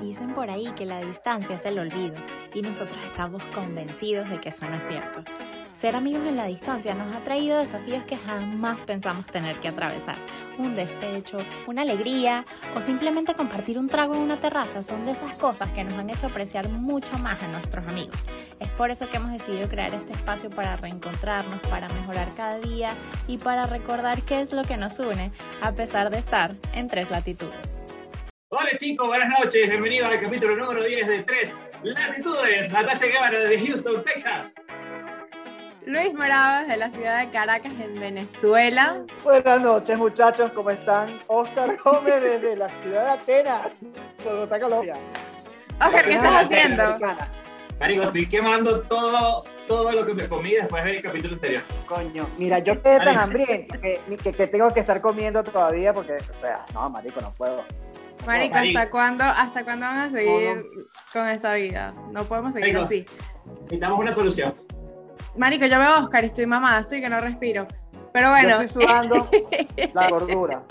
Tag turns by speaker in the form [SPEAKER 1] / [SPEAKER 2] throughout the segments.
[SPEAKER 1] Dicen por ahí que la distancia es el olvido y nosotros estamos convencidos de que eso no es cierto. Ser amigos en la distancia nos ha traído desafíos que jamás pensamos tener que atravesar. Un despecho, una alegría o simplemente compartir un trago en una terraza son de esas cosas que nos han hecho apreciar mucho más a nuestros amigos. Es por eso que hemos decidido crear este espacio para reencontrarnos, para mejorar cada día y para recordar qué es lo que nos une a pesar de estar en tres latitudes.
[SPEAKER 2] Hola chicos, buenas noches, bienvenidos al capítulo número 10 de Tres Latitudes. Natasha Guevara de Houston, Texas.
[SPEAKER 3] Luis Morado de la ciudad de Caracas, en Venezuela.
[SPEAKER 4] Buenas noches, muchachos, ¿cómo están? Oscar Gómez desde la ciudad de Atenas, Bogotá, Colombia.
[SPEAKER 3] Oscar, ¿qué estás haciendo?
[SPEAKER 2] Marico, estoy quemando todo, todo lo que me comí después del capítulo anterior.
[SPEAKER 4] Coño, mira, yo quedé tan hambriento que, que, que tengo que estar comiendo todavía porque, o sea, no, marico, no puedo. No
[SPEAKER 3] Marico. ¿hasta cuándo, ¿hasta cuándo van a seguir con esta vida? No podemos seguir
[SPEAKER 2] Marico.
[SPEAKER 3] así.
[SPEAKER 2] Necesitamos una solución.
[SPEAKER 3] Marico, yo veo a Oscar y estoy mamada, estoy que no respiro. Pero bueno,
[SPEAKER 4] Yo estoy sudando la gordura.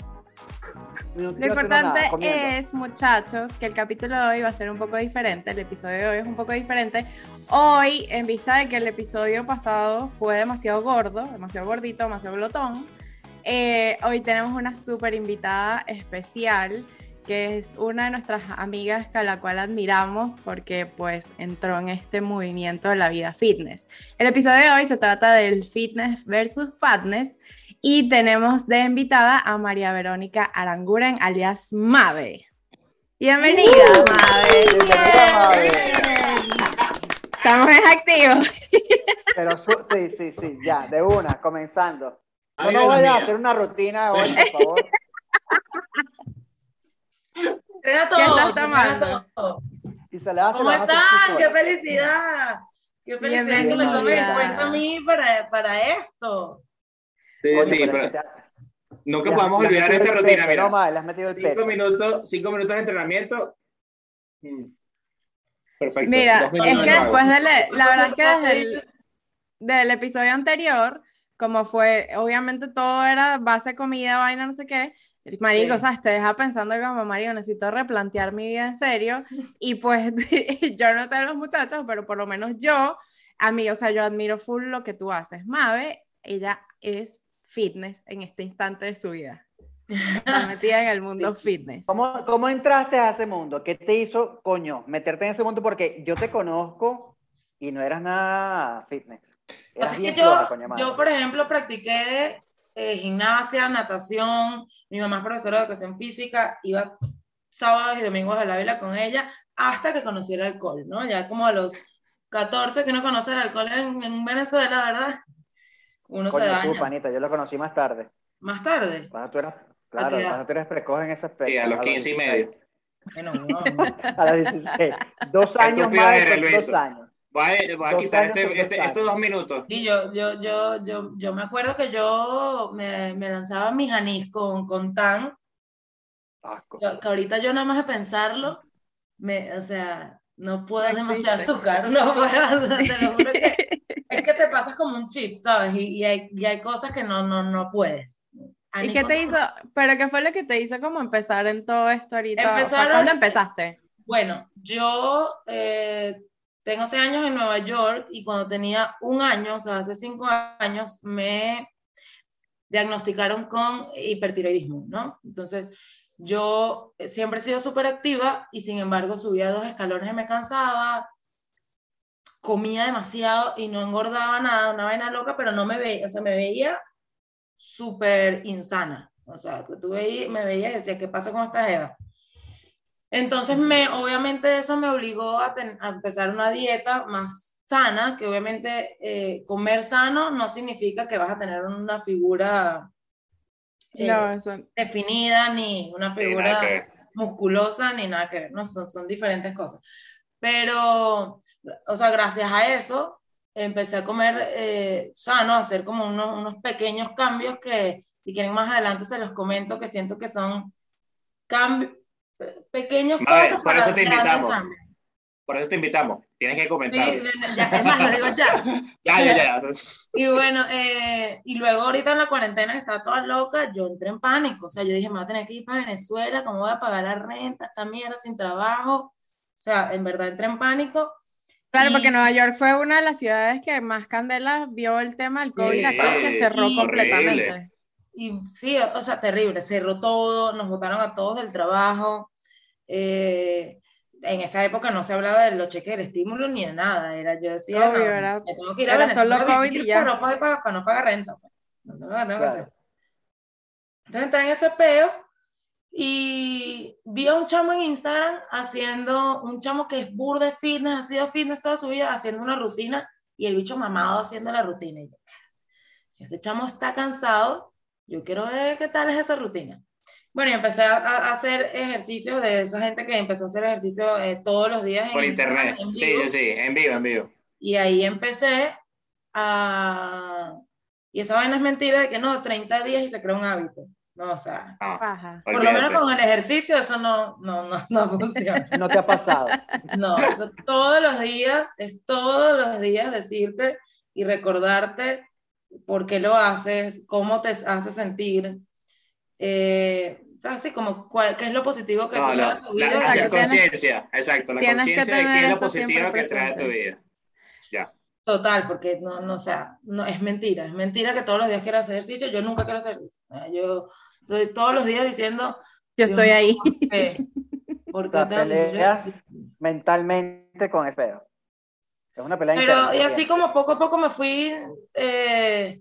[SPEAKER 3] Lo importante es, muchachos, que el capítulo de hoy va a ser un poco diferente, el episodio de hoy es un poco diferente. Hoy, en vista de que el episodio pasado fue demasiado gordo, demasiado gordito, demasiado glotón, eh, hoy tenemos una súper invitada especial, que es una de nuestras amigas a la cual admiramos porque pues entró en este movimiento de la vida fitness. El episodio de hoy se trata del fitness versus fatness y tenemos de invitada a María Verónica Aranguren, alias Mave. Bienvenida, Mave.
[SPEAKER 4] Bienvenida, Mave.
[SPEAKER 3] Estamos en activo.
[SPEAKER 4] Pero su- sí, sí, sí, ya, de una, comenzando. No,
[SPEAKER 2] Amiga
[SPEAKER 4] no
[SPEAKER 2] de la
[SPEAKER 4] vaya a hacer una rutina hoy, por favor.
[SPEAKER 3] ¿Qué
[SPEAKER 5] todo,
[SPEAKER 3] estás
[SPEAKER 5] era
[SPEAKER 3] tomando?
[SPEAKER 5] todo.
[SPEAKER 4] Y se le hace
[SPEAKER 5] ¿Cómo están? ¡Qué felicidad! ¡Qué felicidad que me
[SPEAKER 3] Bienvenida.
[SPEAKER 5] tomen en cuenta a mí para, para esto!
[SPEAKER 2] Sí,
[SPEAKER 4] Coño,
[SPEAKER 2] sí,
[SPEAKER 4] pero
[SPEAKER 2] pero
[SPEAKER 4] es que te-
[SPEAKER 2] nunca
[SPEAKER 4] le-
[SPEAKER 2] podemos olvidar esta rutina. Mira,
[SPEAKER 4] No, has metido el
[SPEAKER 2] cinco minutos, cinco minutos de entrenamiento. Mm. Perfecto.
[SPEAKER 3] Mira, es que después de la, la verdad es que desde el, del episodio anterior, como fue, obviamente todo era base comida, vaina, no sé qué, marico,
[SPEAKER 5] Sí.
[SPEAKER 3] ¿sabes? Te deja pensando y como, marico, necesito replantear mi vida en serio. Y pues yo no sé los muchachos, pero por lo menos yo, a mí, o sea, yo admiro full lo que tú haces. Mave, ella es fitness en este instante de su vida. Está metida en el mundo fitness.
[SPEAKER 4] ¿Cómo, ¿Cómo entraste a ese mundo? ¿Qué te hizo, coño, meterte en ese mundo? Porque yo te conozco y no eras nada fitness. Eras
[SPEAKER 5] Así
[SPEAKER 4] bien
[SPEAKER 5] que yo,
[SPEAKER 4] floja, coño
[SPEAKER 5] yo, por ejemplo, practiqué eh, gimnasia, natación, mi mamá es profesora de educación física, iba sábados y domingos a la vela con ella hasta que conocí el alcohol, ¿no? Ya como a los 14 que uno conoce el alcohol en, en Venezuela, ¿verdad? Uno se daña.
[SPEAKER 4] tú, panita, yo lo conocí más tarde.
[SPEAKER 5] Más tarde.
[SPEAKER 4] Cuando tú eras, claro, cuando tú eres precoz en ese aspecto.
[SPEAKER 2] Sí, a los 15 y medio.
[SPEAKER 4] 16.
[SPEAKER 5] Bueno, no, no.
[SPEAKER 4] A los 16. Dos años más,
[SPEAKER 2] Luis.
[SPEAKER 4] dos años.
[SPEAKER 2] Voy a, a quitar este- este- estos dos minutos.
[SPEAKER 5] Y yo, yo, yo, yo, yo me acuerdo que yo me, me lanzaba mis anís con, con tan,
[SPEAKER 4] Asco.
[SPEAKER 5] que que ahorita yo nada más de pensarlo, me, o sea, no puedo
[SPEAKER 3] No
[SPEAKER 5] demasiado azúcar, no sea, te lo juro que es que te pasas como un chip, ¿sabes? Y, y hay, y hay cosas que no, no, no puedes.
[SPEAKER 3] ¿Y qué te hizo? ¿Pero qué fue lo que te hizo como empezar en todo esto ahorita? O sea,
[SPEAKER 5] Empezaron-
[SPEAKER 3] ¿Cuándo empezaste?
[SPEAKER 5] Bueno, yo eh, tengo seis años en Nueva York y cuando tenía un año, o sea, hace cinco años, me diagnosticaron con hipertiroidismo, ¿no? Entonces, yo siempre he sido súper activa y sin embargo subía dos escalones y me cansaba, comía demasiado y no engordaba nada, una vaina loca, pero no me veía, o sea, me veía súper insana. O sea, tú veí- me veías y decías, ¿qué pasa con esta jeva? Entonces, me, obviamente eso me obligó a, ten- a empezar una dieta más sana, que obviamente eh, comer sano no significa que vas a tener una figura eh,
[SPEAKER 3] No, eso.
[SPEAKER 5] definida, ni una
[SPEAKER 2] Sí, nada que
[SPEAKER 5] figura musculosa, ni nada que ver, no, son, son diferentes cosas. Pero, o sea, gracias a eso, empecé a comer eh, sano, a hacer como unos, unos pequeños cambios que, si quieren más adelante, se los comento, que siento que son cambios, pequeños cosas
[SPEAKER 2] por eso te invitamos. Por eso te invitamos. Tienes que
[SPEAKER 5] Sí,
[SPEAKER 2] comentar.
[SPEAKER 5] ya, es más, lo digo ya.
[SPEAKER 2] Ya, ya, ya.
[SPEAKER 5] Y bueno, eh, y luego ahorita en la cuarentena que estaba toda loca, yo entré en pánico. O sea, yo dije, me voy a tener que ir para Venezuela, ¿cómo voy a pagar la renta, esta mierda sin trabajo? O sea, en verdad entré en pánico.
[SPEAKER 3] Claro, porque Nueva York fue una de las ciudades que más candela vio el tema del COVID acá, que cerró completamente.
[SPEAKER 5] Y sí, o sea, terrible, cerró todo, nos botaron a todos del trabajo. Eh, en esa época no se hablaba de los cheques del estímulo ni de nada, era yo decía, no, me tengo que ir a Venezuela para, para, para, no pagar renta. Pues. No, tengo que hacer. Entonces entré en ese peo y vi a un chamo en Instagram haciendo, un chamo que es burde fitness, ha sido fitness toda su vida, haciendo una rutina y el bicho mamado haciendo la rutina. Y yo, si este chamo está cansado, yo quiero ver qué tal es esa rutina. Bueno, y empecé a, hacer ejercicios de esa gente que empezó a hacer ejercicio eh, todos los días.
[SPEAKER 2] Por internet, sí, sí, en vivo, en vivo.
[SPEAKER 5] Y ahí empecé a... Y esa vaina es mentira de que no, 30 días y se crea un hábito. No, o sea, por lo menos con el ejercicio eso no, no, no, no funciona.
[SPEAKER 4] No te ha pasado.
[SPEAKER 5] No, eso todos los días, es todos los días decirte y recordarte por qué lo haces, cómo te hace sentir. Eh, así como qué es lo positivo que no,
[SPEAKER 2] hace no, tu vida. La, conciencia, exacto, la conciencia de qué es lo positivo que trae a tu vida. Ya.
[SPEAKER 5] Total, porque no, no, o sea, no, es mentira, es mentira que todos los días quieras hacer ejercicio, yo nunca quiero hacer ejercicio. Yo estoy todos los días diciendo...
[SPEAKER 3] Yo estoy ahí.
[SPEAKER 4] ¿Por qué? peleas mentalmente con espero. Es una pelea
[SPEAKER 5] Pero, y así como poco a poco me fui, eh,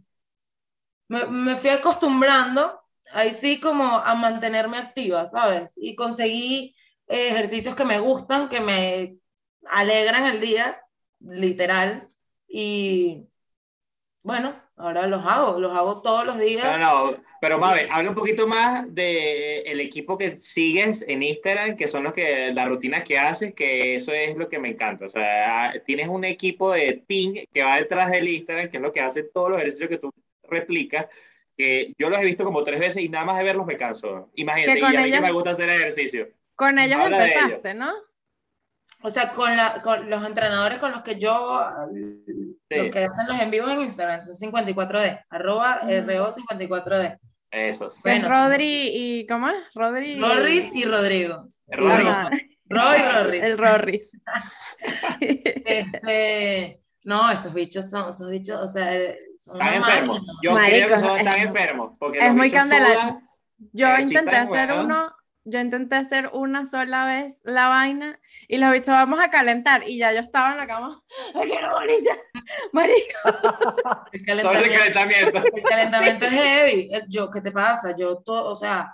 [SPEAKER 5] me, me, fui acostumbrando, ahí sí como a mantenerme activa, ¿sabes? Y conseguí eh, ejercicios que me gustan, que me alegran el día, literal, y bueno, ahora los hago, los hago todos los días.
[SPEAKER 2] No, no, pero Mabe, habla un poquito más del el equipo que sigues en Instagram, que son los que, la rutina que haces, que eso es lo que me encanta. O sea, tienes un equipo de team que va detrás del Instagram, que es lo que hace todos los ejercicios que tú replicas, que yo los he visto como tres veces y nada más de verlos me canso. Imagínate, y a mí me gusta hacer ejercicio.
[SPEAKER 3] Con ellos empezaste, ¿no?
[SPEAKER 5] O sea, con, la, con los entrenadores con los que yo, lo que hacen los en vivo en Instagram, son 54D, arroba RO54D.
[SPEAKER 2] Eso sí.
[SPEAKER 3] Bueno, Rodri y, ¿cómo es? Rodri.
[SPEAKER 5] Rorris y Rodrigo.
[SPEAKER 2] Rorris.
[SPEAKER 5] Roy y Rorris.
[SPEAKER 3] El Rorris.
[SPEAKER 5] este, no, esos bichos son, esos bichos, o sea, son
[SPEAKER 2] están enfermos. Yo creo que son, están enfermos. Porque
[SPEAKER 3] es muy candela. Yo intenté hacer uno yo intenté hacer una sola vez la vaina y los bichos vamos a calentar y ya yo estaba en la cama, ¡ay, morir ya! ¡Marico!
[SPEAKER 5] El calentamiento, el calentamiento es heavy. Yo, ¿qué te pasa? Yo, todo, o sea,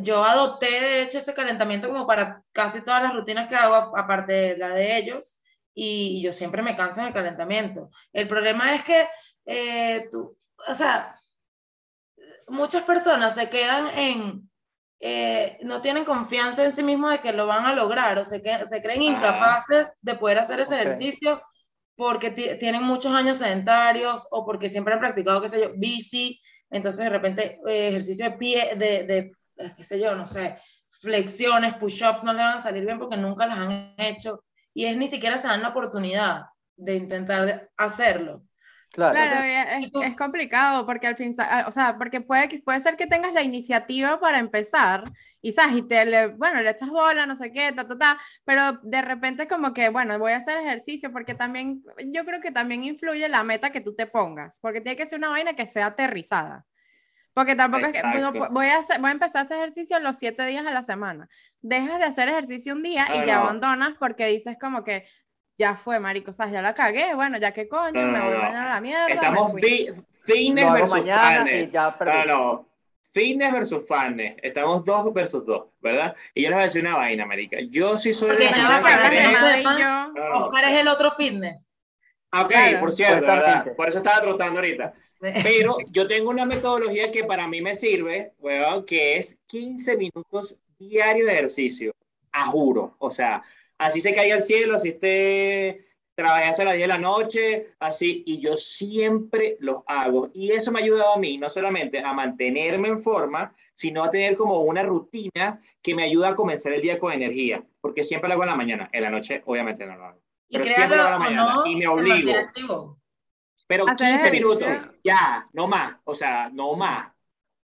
[SPEAKER 5] yo adopté de hecho ese calentamiento como para casi todas las rutinas que hago, aparte de la de ellos, y yo siempre me canso en el calentamiento. El problema es que eh, tú, o sea, muchas personas se quedan en eh, no tienen confianza en sí mismos de que lo van a lograr o se, que, se creen incapaces de poder hacer ese ejercicio porque tienen muchos años sedentarios o porque siempre han practicado, qué sé yo, bici, entonces de repente eh, ejercicio de pie, de, de, eh, qué sé yo, no sé, flexiones, push-ups no le van a salir bien porque nunca las han hecho y es ni siquiera se dan la oportunidad de intentar hacerlo.
[SPEAKER 3] Claro, es, complicado porque al fin, o sea, porque puede, puede ser que tengas la iniciativa para empezar y, ¿sabes? y te le, bueno, le echas bola, no sé qué, ta, ta, ta, pero de repente como que, bueno, voy a hacer ejercicio porque también, yo creo que también influye la meta que tú te pongas, porque tiene que ser una vaina que sea aterrizada. Porque tampoco es que voy a, hacer, voy a empezar a hacer ejercicio los siete días a la semana. Dejas de hacer ejercicio un día y ya abandonas porque dices como que ya fue, marico, o sea, ya la cagué, bueno, ya que coño, me voy a la mierda.
[SPEAKER 2] Estamos fines versus fans. No, no, fines versus fans. Estamos dos versus dos, ¿verdad? Y yo les voy a decir una vaina, marica. Yo sí soy
[SPEAKER 5] la Oscar es el otro fitness.
[SPEAKER 2] Ok, por cierto, ¿verdad? Por eso estaba trotando ahorita. Pero yo tengo una metodología que para mí me sirve, weón, que es 15 minutos diarios de ejercicio. A juro. O sea, así se caiga el cielo, así esté trabajando hasta las 10 de la noche, así, y yo siempre los hago. Y eso me ha ayudado a mí, no solamente a mantenerme en forma, sino a tener como una rutina que me ayuda a comenzar el día con energía, porque siempre lo hago en la mañana, en la noche obviamente no lo hago. Pero siempre lo hago en la mañana y me obligo. Pero 15 minutos, ya, no más, o sea, no más.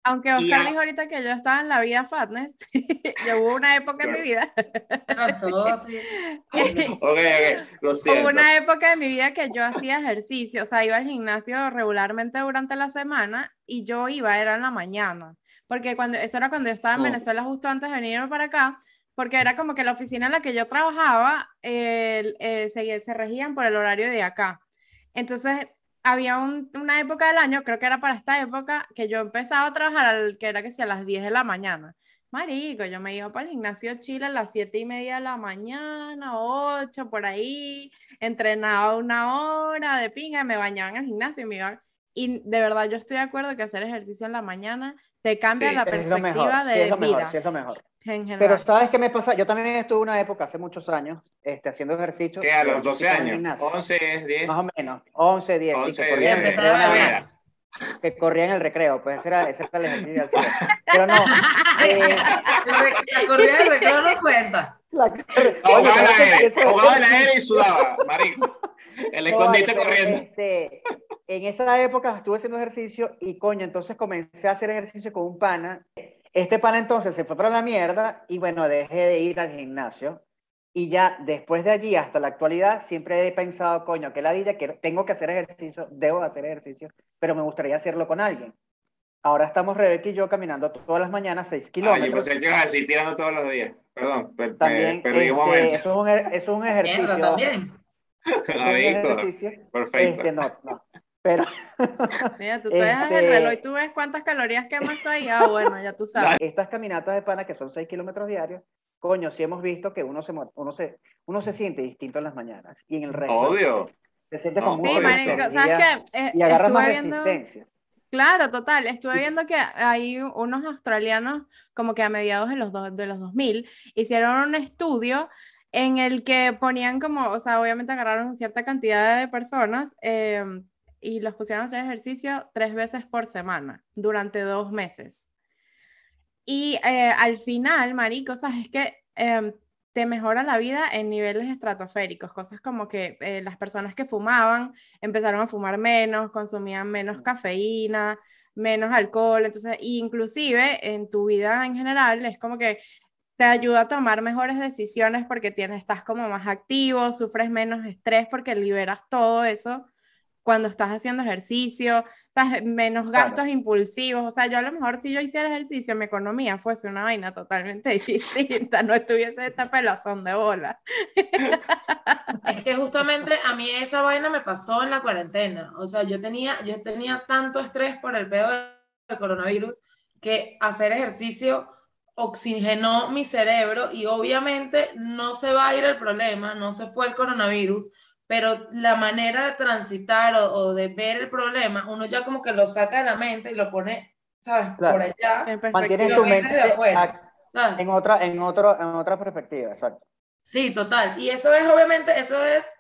[SPEAKER 3] Aunque Oscar dijo ahorita que yo estaba en la vida fatness, yo hubo una época en mi vida. Hubo una época en mi vida que yo hacía ejercicio, o sea, iba al gimnasio regularmente durante la semana y yo iba, era en la mañana, porque cuando, eso era cuando yo estaba en oh. Venezuela justo antes de venirme para acá, porque era como que la oficina en la que yo trabajaba eh, se, se regían por el horario de acá. Entonces, había una época del año, creo que era para esta época, que yo empezaba a trabajar, al, que era que sea a las 10 de la mañana. Marico, yo me iba para el gimnasio Chile a las 7 y media de la mañana, 8 por ahí, entrenaba una hora de pinga, me bañaba en el gimnasio y me iba. Y de verdad, yo estoy de acuerdo que hacer ejercicio en la mañana te cambia la perspectiva de
[SPEAKER 4] sí, es
[SPEAKER 3] vida.
[SPEAKER 4] sí, es lo mejor. Pero ¿sabes qué me pasa? Yo también estuve una época, hace muchos años, este, haciendo ejercicio.
[SPEAKER 2] ¿Qué, a los 12 años? 11, 10.
[SPEAKER 4] Más o menos, 11, 10. 11, sí, que, corría 10, en, que corría en el recreo, pues ese era, ese era el ejercicio. Pero no.
[SPEAKER 5] Eh, la corrida del recreo no cuenta.
[SPEAKER 2] La, jugaba en la aire y sudaba, marico. El escondite corriendo.
[SPEAKER 4] Este, en esa época estuve haciendo ejercicio y coño, entonces comencé a hacer ejercicio con un pana este pan entonces se fue para la mierda y bueno, dejé de ir al gimnasio. Y ya después de allí hasta la actualidad siempre he pensado, coño, que la dilla, que tengo que hacer ejercicio, debo hacer ejercicio, pero me gustaría hacerlo con alguien. Ahora estamos Rebeca y yo caminando todas las mañanas 6 kilómetros. Ay, yo
[SPEAKER 2] pensé que ibas a tirando todos los días. Perdón, per,
[SPEAKER 4] también,
[SPEAKER 2] perdí
[SPEAKER 4] un momento. Eso es un, er, es un ejercicio.
[SPEAKER 5] también.
[SPEAKER 2] Perfecto.
[SPEAKER 4] Este, no, no. Pero.
[SPEAKER 3] Mira, tú te dejas el reloj y tú ves cuántas calorías quemas tú ahí. Ah, bueno, ya tú sabes.
[SPEAKER 4] Estas caminatas de pana, que son 6 kilómetros diarios, coño, sí hemos visto que uno se, uno, se, uno se siente distinto en las mañanas. Y en el resto.
[SPEAKER 2] Obvio.
[SPEAKER 4] Se siente como
[SPEAKER 3] sí, marico, ¿sabes qué? Eh,
[SPEAKER 4] y agarra más viendo... resistencia.
[SPEAKER 3] Claro, total. Estuve viendo que hay unos australianos, como que a mediados de los, de los 2000, hicieron un estudio en el que ponían como, o sea, obviamente agarraron cierta cantidad de personas eh, y los pusieron a hacer ejercicio tres veces por semana durante dos meses. Y eh, al final, marico, es que em, te mejora la vida en niveles estratosféricos, cosas como que eh, las personas que fumaban empezaron a fumar menos, consumían menos cafeína, menos alcohol, entonces, inclusive en tu vida en general es como que te ayuda a tomar mejores decisiones porque tienes, estás como más activo, sufres menos estrés porque liberas todo eso cuando estás haciendo ejercicio, ¿sabes? menos gastos impulsivos. O sea, yo a lo mejor si yo hiciera ejercicio, mi economía fuese una vaina totalmente distinta, no estuviese esta pelazón de bola.
[SPEAKER 5] Es que justamente a mí esa vaina me pasó en la cuarentena. O sea, yo tenía, yo tenía tanto estrés por el peor del coronavirus que hacer ejercicio oxigenó mi cerebro y obviamente no se va a ir el problema, no se fue el coronavirus, pero la manera de transitar o, de ver el problema, uno ya como que lo saca de la mente y lo pone, ¿sabes? Por allá.
[SPEAKER 4] Mantienes tu mente en otra, en, otro, en otra perspectiva, exacto.
[SPEAKER 5] Sí, total. Y eso es, obviamente, eso es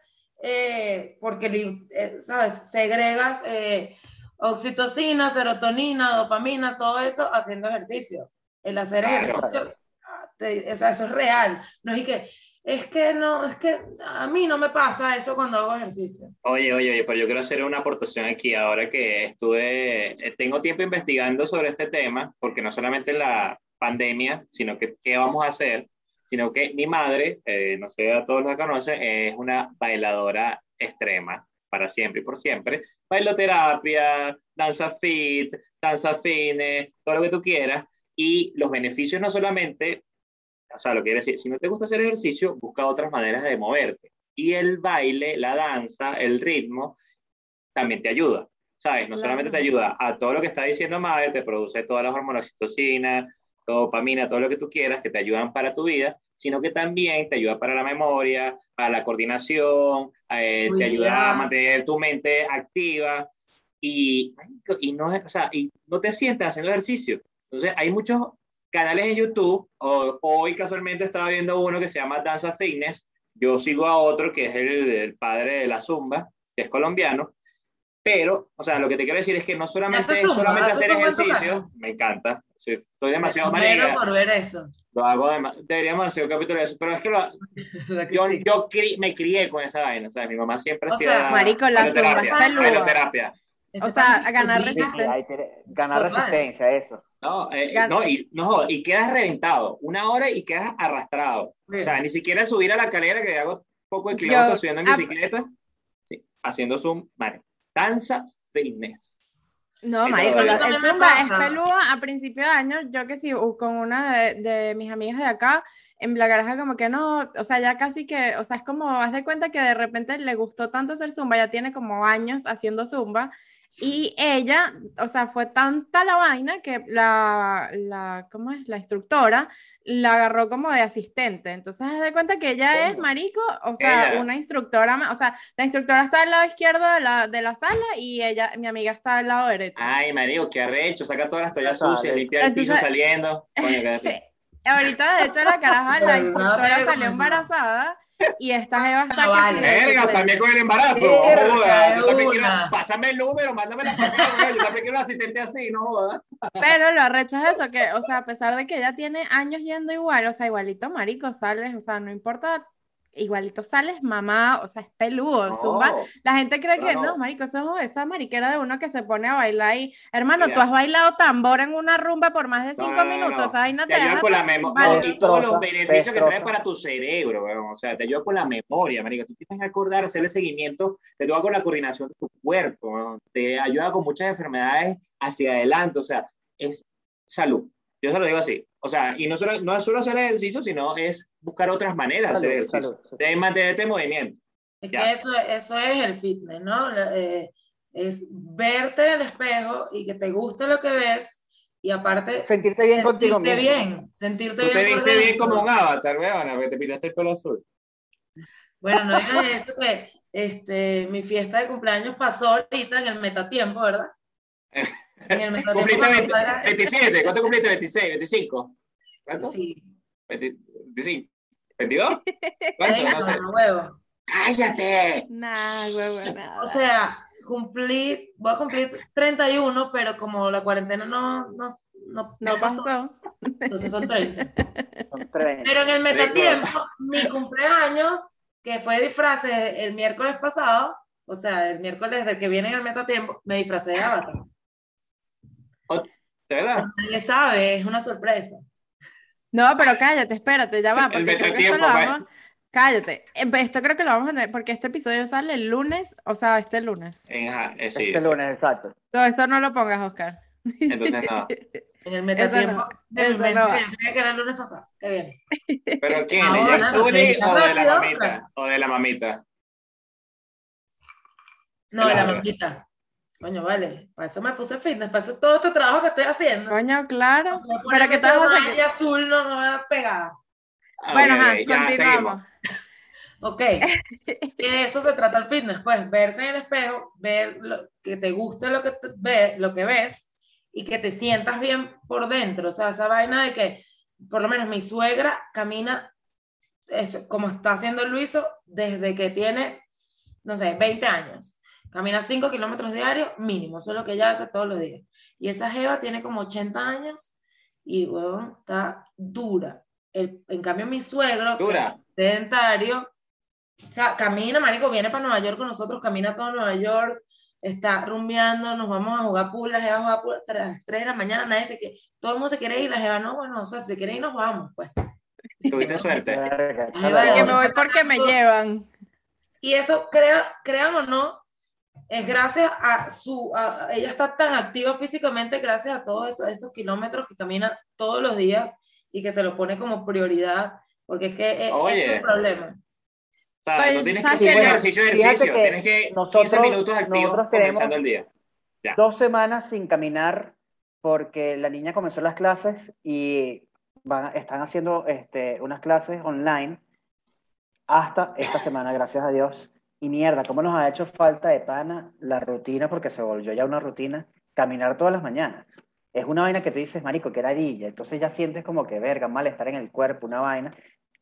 [SPEAKER 5] eh, porque, eh, ¿sabes? Segregas eh, oxitocina, serotonina, dopamina, todo eso haciendo ejercicio. El hacer ejercicio, ah, eso es real. No es que es que no, es que a mí no me pasa eso cuando hago ejercicio.
[SPEAKER 2] Oye, oye, oye, pero yo quiero hacer una aportación aquí ahora que estuve, eh, tengo tiempo investigando sobre este tema, porque no solamente la pandemia, sino que qué vamos a hacer, sino que mi madre, eh, no sé a todos los que conocen, es una bailadora extrema para siempre y por siempre. Bailoterapia, danza fit, danza fine, todo lo que tú quieras. Y los beneficios no solamente o sea, lo que quiere decir, si no te gusta hacer ejercicio, busca otras maneras de moverte. Y el baile, la danza, el ritmo, también te ayuda. ¿Sabes? No solamente te ayuda a todo lo que está diciendo Madre, te produce todas las hormonas citocina, dopamina, todo lo que tú quieras, que te ayudan para tu vida, sino que también te ayuda para la memoria, para la coordinación, eh, te ayuda a mantener tu mente activa y, y, no, o sea, y no te sientas haciendo ejercicio. Entonces, hay muchos canales en YouTube. hoy casualmente estaba viendo uno que se llama Danza Fitness. Yo sigo a otro que es el, padre de la Zumba, que es colombiano. Pero, o sea, lo que te quiero decir es que no solamente, solamente hacer ejercicio, me encanta. estoy demasiado
[SPEAKER 5] marica. por ver eso.
[SPEAKER 2] Lo hago deberíamos hacer un capítulo de eso, pero es que, lo, yo, yo me crié con esa vaina, o sea, mi mamá siempre
[SPEAKER 3] hacía marico, la
[SPEAKER 2] terapia,
[SPEAKER 3] o sea, a ganar resistencia.
[SPEAKER 4] ganar resistencia, eso.
[SPEAKER 2] No, eh, no, y, no, y quedas reventado. Una hora y quedas arrastrado. O sea, ni siquiera subir a la calera que hago poco de kilómetros subiendo en bicicleta. Sí, haciendo zoom. Vale. Danza fitness.
[SPEAKER 3] No, marico, el zumba es peludo a principio de año. Yo que sí, con una de, de, mis amigas de acá, en la garaje como que no, o sea, ya casi que, o sea, es como, haz de cuenta que de repente le gustó tanto hacer zumba, ya tiene como años haciendo zumba, y ella, o sea, fue tanta la vaina que la, la, ¿cómo es? La instructora la agarró como de asistente. Entonces, haz de cuenta que ella es marico, o sea, una instructora, o sea, la instructora está del lado izquierdo de la, de la sala y ella, mi amiga está del lado derecho.
[SPEAKER 2] Ay, marico, qué arrecho, saca todas las toallas sucias, limpia el piso saliendo.
[SPEAKER 3] ahorita, de hecho, la caraja, la instructora salió embarazada y esta jeva está vale.
[SPEAKER 2] Verga, también con el embarazo. no joda. Yo también quiero, pásame el número, mándame la foto. Yo también quiero un asistente así, no joda.
[SPEAKER 3] Pero lo arrecho es eso, que, o sea, a pesar de que ella tiene años yendo igual, o sea, igualito marico, sales, o sea, no importa igualito sales mamá, o sea, es peludo, zumba. La gente cree que no, marico, eso es esa mariquera de uno que se pone a bailar y, hermano, tú has bailado tambor en una rumba por más de cinco minutos, ahí no. te,
[SPEAKER 2] te ayuda con la memoria y todos los beneficios que trae para tu cerebro, o sea, te ayuda con la memoria, marico, tú tienes que acordar, hacerle seguimiento, te ayuda con la coordinación de tu cuerpo, te ayuda con muchas enfermedades hacia adelante, o sea, es salud. Yo se lo digo así. O sea, y no, solo, no es solo hacer ejercicio, sino es buscar otras maneras de hacer ejercicio, de mantenerte en movimiento.
[SPEAKER 5] Es que eso, eso es el fitness, ¿no? Eh, es verte en el espejo y que te guste lo que ves y aparte
[SPEAKER 4] sentirte bien contigo
[SPEAKER 5] mismo. bien, sentirte
[SPEAKER 2] Tú
[SPEAKER 5] bien.
[SPEAKER 2] te viste bien como un avatar, weón, que te pintaste el pelo azul.
[SPEAKER 5] Bueno, no es eso que este, mi fiesta de cumpleaños pasó ahorita en el metatiempo, ¿verdad?
[SPEAKER 2] En el ¿Cumpliste 27? ¿Cuánto cumpliste? ¿26? ¿25? ¿Cuánto?
[SPEAKER 5] Sí.
[SPEAKER 2] 25. ¿22? ¿Cuánto? No, sé.
[SPEAKER 5] huevo.
[SPEAKER 2] ¡Cállate!
[SPEAKER 3] Nah, huevo, nada.
[SPEAKER 5] O sea, cumplí, voy a cumplir 31, pero como la cuarentena no, no, no,
[SPEAKER 3] no pasó,
[SPEAKER 5] entonces son 30. Son 30. Pero en el metatiempo, mi cumpleaños, que fue disfraz el miércoles pasado, o sea, el miércoles del que viene en el metatiempo, me disfracé de avatar.
[SPEAKER 2] ¿De verdad?
[SPEAKER 5] Nadie sabe, es una sorpresa.
[SPEAKER 3] No, pero cállate, espérate, ya va. Porque creo que esto lo vamos... Cállate. Pues, esto creo que lo vamos a tener, porque este episodio sale el lunes, o sea, este lunes.
[SPEAKER 2] Eh, sí,
[SPEAKER 4] este lunes, exacto.
[SPEAKER 3] Todo esto no lo pongas, Oscar.
[SPEAKER 2] Entonces no.
[SPEAKER 5] En el metatiempo de mi mente, no que era el lunes pasado. Qué bien.
[SPEAKER 2] ¿Pero quién? ¿De no, no, o de la mamita? ¿O de la mamita?
[SPEAKER 5] No, de la mamita. Coño, vale, para eso me puse fitness, para eso todo este trabajo que estoy haciendo.
[SPEAKER 3] Coño, claro.
[SPEAKER 5] Para que estás haciendo azul no me va a pegar.
[SPEAKER 3] Ah, bueno, ajá, continuamos.
[SPEAKER 5] Ok, de eso se trata el fitness, pues verse en el espejo, ver lo, que te guste lo que ve, lo que ves y que te sientas bien por dentro, o sea, esa vaina de que por lo menos mi suegra camina eso, como está haciendo Luiso desde que tiene, no sé, 20 años Camina 5 kilómetros diarios mínimo, eso es lo que ella hace todos los días. Y esa Jeva tiene como 80 años y, bueno, está dura. El, en cambio, mi suegro,
[SPEAKER 2] dura.
[SPEAKER 5] sedentario, o sea, camina, marico, viene para Nueva York con nosotros, camina todo Nueva York, está rumbeando, nos vamos a jugar pool, la Jeva juega pool hasta las 3 de la mañana, nadie se que todo el mundo se quiere ir, la Jeva no, bueno, o sea, si se quiere ir, nos vamos, pues.
[SPEAKER 2] Tuviste suerte.
[SPEAKER 3] que me voy porque me llevan.
[SPEAKER 5] Y eso, crean o no, es gracias a su, ella está tan activa físicamente gracias a todos esos, kilómetros que camina todos los días y que se lo pone como prioridad, porque es que es, un problema.
[SPEAKER 2] O sea, no tienes que hacer ejercicio, ejercicio, tienes que nosotros, 15 minutos activos comenzando el día.
[SPEAKER 4] Dos semanas sin caminar porque la niña comenzó las clases y van, están haciendo este, unas clases online hasta esta semana, gracias a Dios y mierda, ¿cómo nos ha hecho falta de pana la rutina? Porque se volvió ya una rutina, caminar todas las mañanas. Es una vaina que tú dices, marico, que ardilla. Entonces ya sientes como que, verga, malestar en el cuerpo, una vaina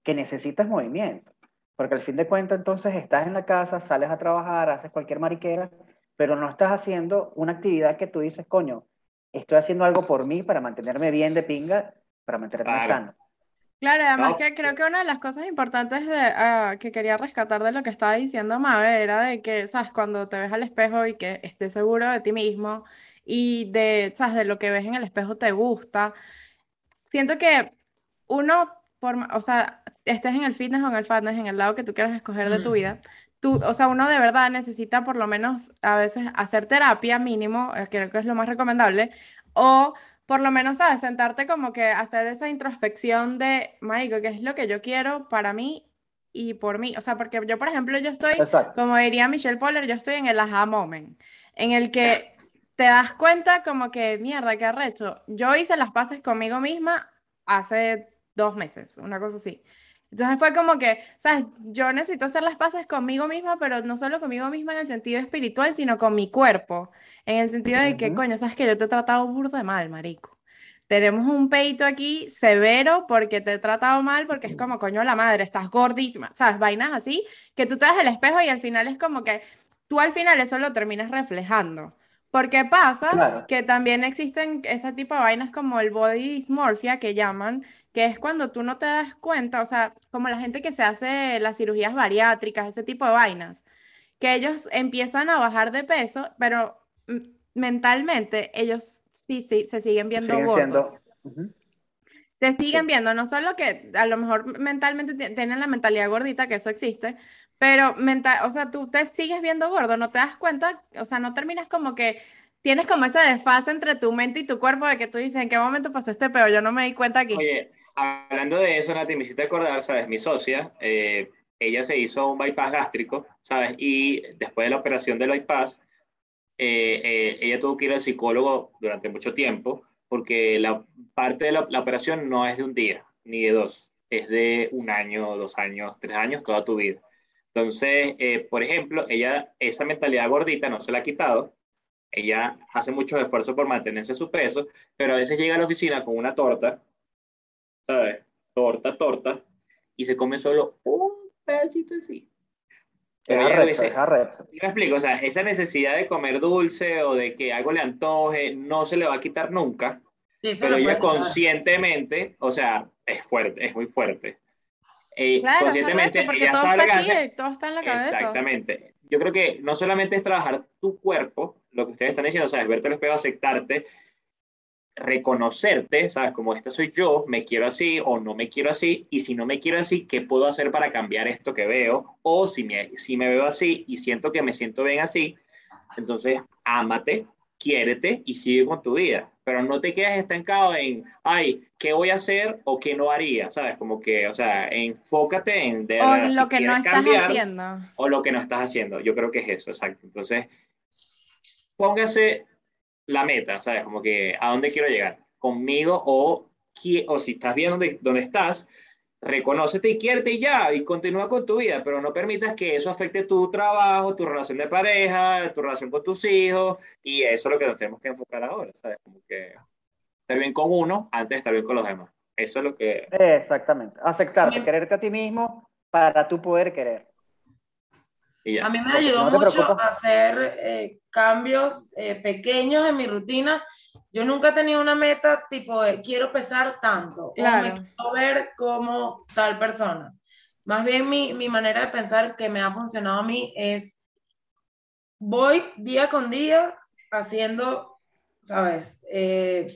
[SPEAKER 4] que necesitas movimiento. Porque al fin de cuentas, entonces estás en la casa, sales a trabajar, haces cualquier mariquera, pero no estás haciendo una actividad que tú dices, coño, estoy haciendo algo por mí para mantenerme bien de pinga, para mantenerme sano.
[SPEAKER 3] Claro, además que creo que una de las cosas importantes de, ah, que quería rescatar de lo que estaba diciendo Mabe era de que, ¿sabes? Cuando te ves al espejo y que estés seguro de ti mismo y de, ¿sabes? De lo que ves en el espejo te gusta. Siento que uno, por, o sea, estés en el fitness o en el fatness, en el lado que tú quieras escoger de tu vida, tú, o sea, uno de verdad necesita por lo menos a veces hacer terapia mínimo, eh, creo que es lo más recomendable, o por lo menos, ¿sabes? Sentarte como que hacer esa introspección de, marico, ¿qué es lo que yo quiero para mí y por mí? O sea, porque yo, por ejemplo, yo estoy, como diría Michelle Poller, yo estoy en el aha moment, en el que te das cuenta como que, mierda, qué arrecho. Yo hice las paces conmigo misma hace dos meses, una cosa así. Entonces fue como que, ¿sabes? Yo necesito hacer las paces conmigo misma, pero no solo conmigo misma en el sentido espiritual, sino con mi cuerpo. En el sentido de que, coño, ¿sabes que yo te he tratado burda de mal, marico? Tenemos un peito aquí severo porque te he tratado mal, porque es como, coño, la madre, estás gordísima, ¿sabes? Vainas así, que tú te das el espejo y al final es como que tú al final eso lo terminas reflejando. Porque pasa que también existen ese tipo de vainas como el body dysmorphia que llaman, que es cuando tú no te das cuenta, o sea, como la gente que se hace las cirugías bariátricas, ese tipo de vainas, que ellos empiezan a bajar de peso, pero mentalmente ellos sí, sí, se siguen viendo gordos. Se siguen viendo, no solo que a lo mejor mentalmente tienen la mentalidad gordita, que eso existe, pero mental, o sea, tú te sigues viendo gordo, no te das cuenta, o sea, no terminas como que tienes como esa desfase entre tu mente y tu cuerpo de que tú dices, ¿en qué momento pasó este peo? Yo no me di cuenta aquí.
[SPEAKER 2] Oye, hablando de eso, Nati, me hiciste acordar, ¿sabes? Mi socia, eh, ella se hizo un bypass gástrico, ¿sabes? Y después de la operación del bypass, eh, eh, ella tuvo que ir al psicólogo durante mucho tiempo porque la parte de la, operación no es de un día ni de dos, es de un año, dos años, tres años, toda tu vida. Entonces, por ejemplo, ella esa mentalidad gordita no se la ha quitado, ella hace mucho esfuerzo por mantenerse su peso, pero a veces llega a la oficina con una torta, ¿sabes? Torta, torta, y se come solo un pedacito así. Pero a veces, me explico, o sea, esa necesidad de comer dulce o de que algo le antoje no se le va a quitar nunca, pero ella conscientemente, o sea, es fuerte, es muy fuerte.
[SPEAKER 3] Eh, conscientemente ella sabe que todo está en la cabeza.
[SPEAKER 2] Exactamente. Yo creo que no solamente es trabajar tu cuerpo, lo que ustedes están diciendo, ¿sabes? Verte al espejo, aceptarte, reconocerte, ¿sabes? Como este soy yo, me quiero así o no me quiero así, y si no me quiero así, ¿qué puedo hacer para cambiar esto que veo? O si me, si me veo así y siento que me siento bien así, entonces ámate, quiérete y sigue con tu vida. Pero no te quedes estancado en, ay, ¿qué voy a hacer o qué no haría? ¿Sabes? Como que, o sea, enfócate en...
[SPEAKER 3] De, o lo que no estás haciendo.
[SPEAKER 2] O lo que no estás haciendo. Yo creo que es eso, exacto. Entonces, póngase la meta, ¿sabes? Como que a dónde quiero llegar, conmigo o, o si estás bien donde, donde estás, reconócete y quiérete y ya, y continúa con tu vida, pero no permitas que eso afecte tu trabajo, tu relación de pareja, tu relación con tus hijos, y eso es lo que nos tenemos que enfocar ahora, ¿sabes? Como que estar bien con uno antes de estar bien con los demás. Eso es lo que...
[SPEAKER 4] Exactamente, aceptarte, quererte a ti mismo para tú poder querer.
[SPEAKER 5] A mí me ayudó mucho a hacer eh, cambios eh, pequeños en mi rutina. Yo nunca he tenido una meta tipo de quiero pesar tanto o me quiero ver como tal persona. Más bien mi, mi, manera de pensar que me ha funcionado a mí es voy día con día haciendo, ¿sabes? Eh,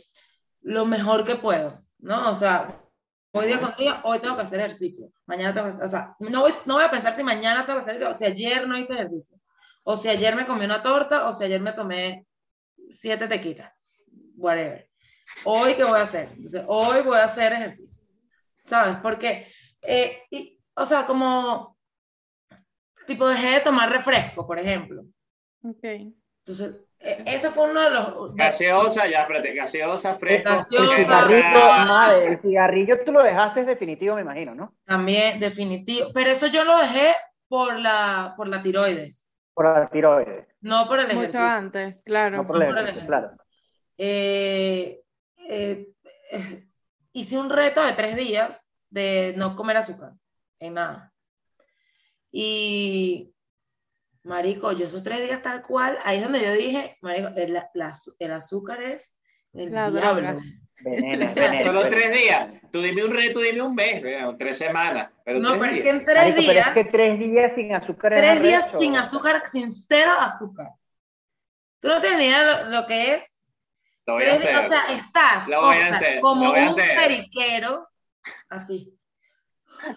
[SPEAKER 5] lo mejor que puedo, ¿no? O sea, Hoy día con día, hoy tengo que hacer ejercicio. Mañana tengo que hacer, o sea, no voy, no voy a pensar si mañana tengo que hacer ejercicio, o si ayer no hice ejercicio, o si ayer me comí una torta, o si ayer me tomé siete tequilas, whatever. Hoy, ¿qué voy a hacer? Entonces, hoy voy a hacer ejercicio, ¿sabes? Porque, eh, y, o sea, como, tipo, dejé de tomar refresco, por ejemplo.
[SPEAKER 3] Ok.
[SPEAKER 5] Entonces, e, ese fue uno de los.
[SPEAKER 2] Gaseosa, ya, espérate, gaseosa, fresco.
[SPEAKER 4] Gaseosa, el cigarrillo, madre, el cigarrillo tú lo dejaste definitivo, me imagino, ¿no?
[SPEAKER 5] También, definitivo. Pero eso yo lo dejé por la, por la tiroides.
[SPEAKER 4] Por la tiroides.
[SPEAKER 5] No por el ejercicio.
[SPEAKER 3] Mucho antes, claro.
[SPEAKER 4] No por el ejercicio, claro.
[SPEAKER 5] Eh, eh, hice un reto de tres días de no comer azúcar en nada. Y Marico, yo esos tres días tal cual, ahí es donde yo dije, Marico, el, azúcar es el diablo.
[SPEAKER 2] Solo tres días. Tú dime un reto, dime un mes, tres semanas. Pero
[SPEAKER 5] no,
[SPEAKER 2] pero
[SPEAKER 5] es que en tres días. Pero
[SPEAKER 4] es que tres días sin azúcar.
[SPEAKER 5] Tres días sin azúcar, sin cero azúcar. Tú no tienes ni idea lo, que es.
[SPEAKER 2] Lo voy a hacer.
[SPEAKER 5] O sea, estás
[SPEAKER 2] lo voy a hacer.
[SPEAKER 5] como
[SPEAKER 2] un
[SPEAKER 5] periquero, así,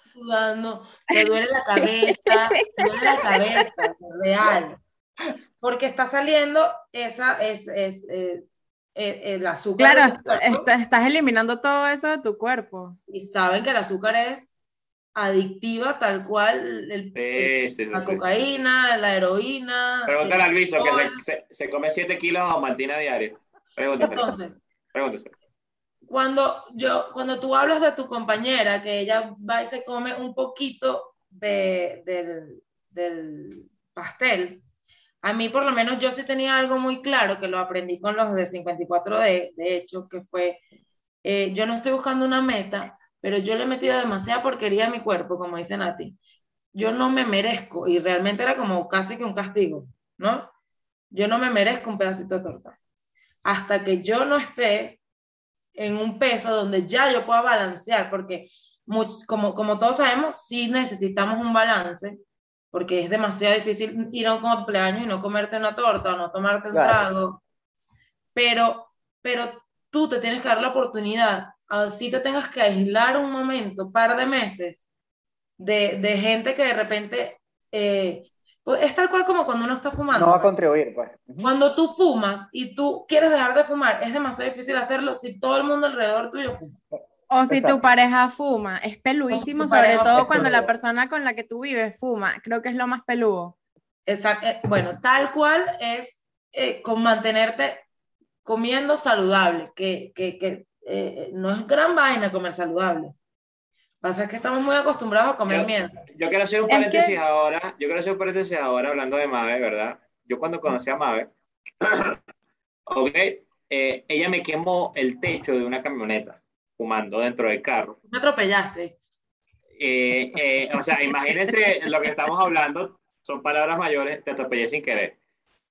[SPEAKER 5] sudando, te duele la cabeza, te duele la cabeza, real. Porque está saliendo esa, es, es, eh, eh, el azúcar.
[SPEAKER 3] Claro, estás eliminando todo eso de tu cuerpo.
[SPEAKER 5] Y saben que el azúcar es adictiva tal cual el, la cocaína, la heroína.
[SPEAKER 2] Pregúntale al Viso que se, se, come 7 kilos de Martina diario. Pregúntale. Entonces, Pregúntese.
[SPEAKER 5] Cuando, yo, cuando tú hablas de tu compañera, que ella va y se come un poquito de, del, del pastel, a mí por lo menos yo sí tenía algo muy claro, que lo aprendí con los de 54D, de hecho, que fue, eh, yo no estoy buscando una meta, pero yo le he metido demasiada porquería a mi cuerpo, como dicen a ti. Yo no me merezco, y realmente era como casi que un castigo, ¿no? Yo no me merezco un pedacito de torta. Hasta que yo no esté en un peso donde ya yo pueda balancear, porque como, como todos sabemos, sí necesitamos un balance, porque es demasiado difícil ir a un cumpleaños y no comerte una torta o no tomarte un trago, pero, pero tú te tienes que dar la oportunidad, así te tengas que aislar un momento, par de meses, de, de gente que de repente... Eh, es tal cual como cuando uno está fumando.
[SPEAKER 4] No va a contribuir, pues.
[SPEAKER 5] Cuando tú fumas y tú quieres dejar de fumar, es demasiado difícil hacerlo si todo el mundo alrededor tuyo fuma.
[SPEAKER 3] O si tu pareja fuma, es peluísimo, sobre todo cuando la persona con la que tú vives fuma, creo que es lo más peludo.
[SPEAKER 5] Exacto, eh, bueno, tal cual es eh, con mantenerte comiendo saludable, que, que, que eh, no es gran vaina comer saludable. Pasa que estamos muy acostumbrados a comer mierda.
[SPEAKER 2] Yo quiero hacer un paréntesis ahora, yo quiero hacer un paréntesis ahora hablando de Mabe, ¿verdad? Yo cuando conocí a Mabe, ok, ella me quemó el techo de una camioneta fumando dentro del carro.
[SPEAKER 5] Me atropellaste.
[SPEAKER 2] Eh, eh, o sea, imagínense lo que estamos hablando, son palabras mayores, te atropellé sin querer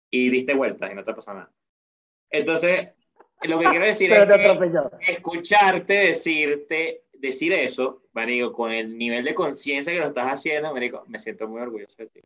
[SPEAKER 2] y diste vueltas y no te pasó nada. Entonces, lo que quiero decir es que escucharte decirte, decir eso, Marico, con el nivel de conciencia que lo estás haciendo, Marico, me siento muy orgulloso de ti.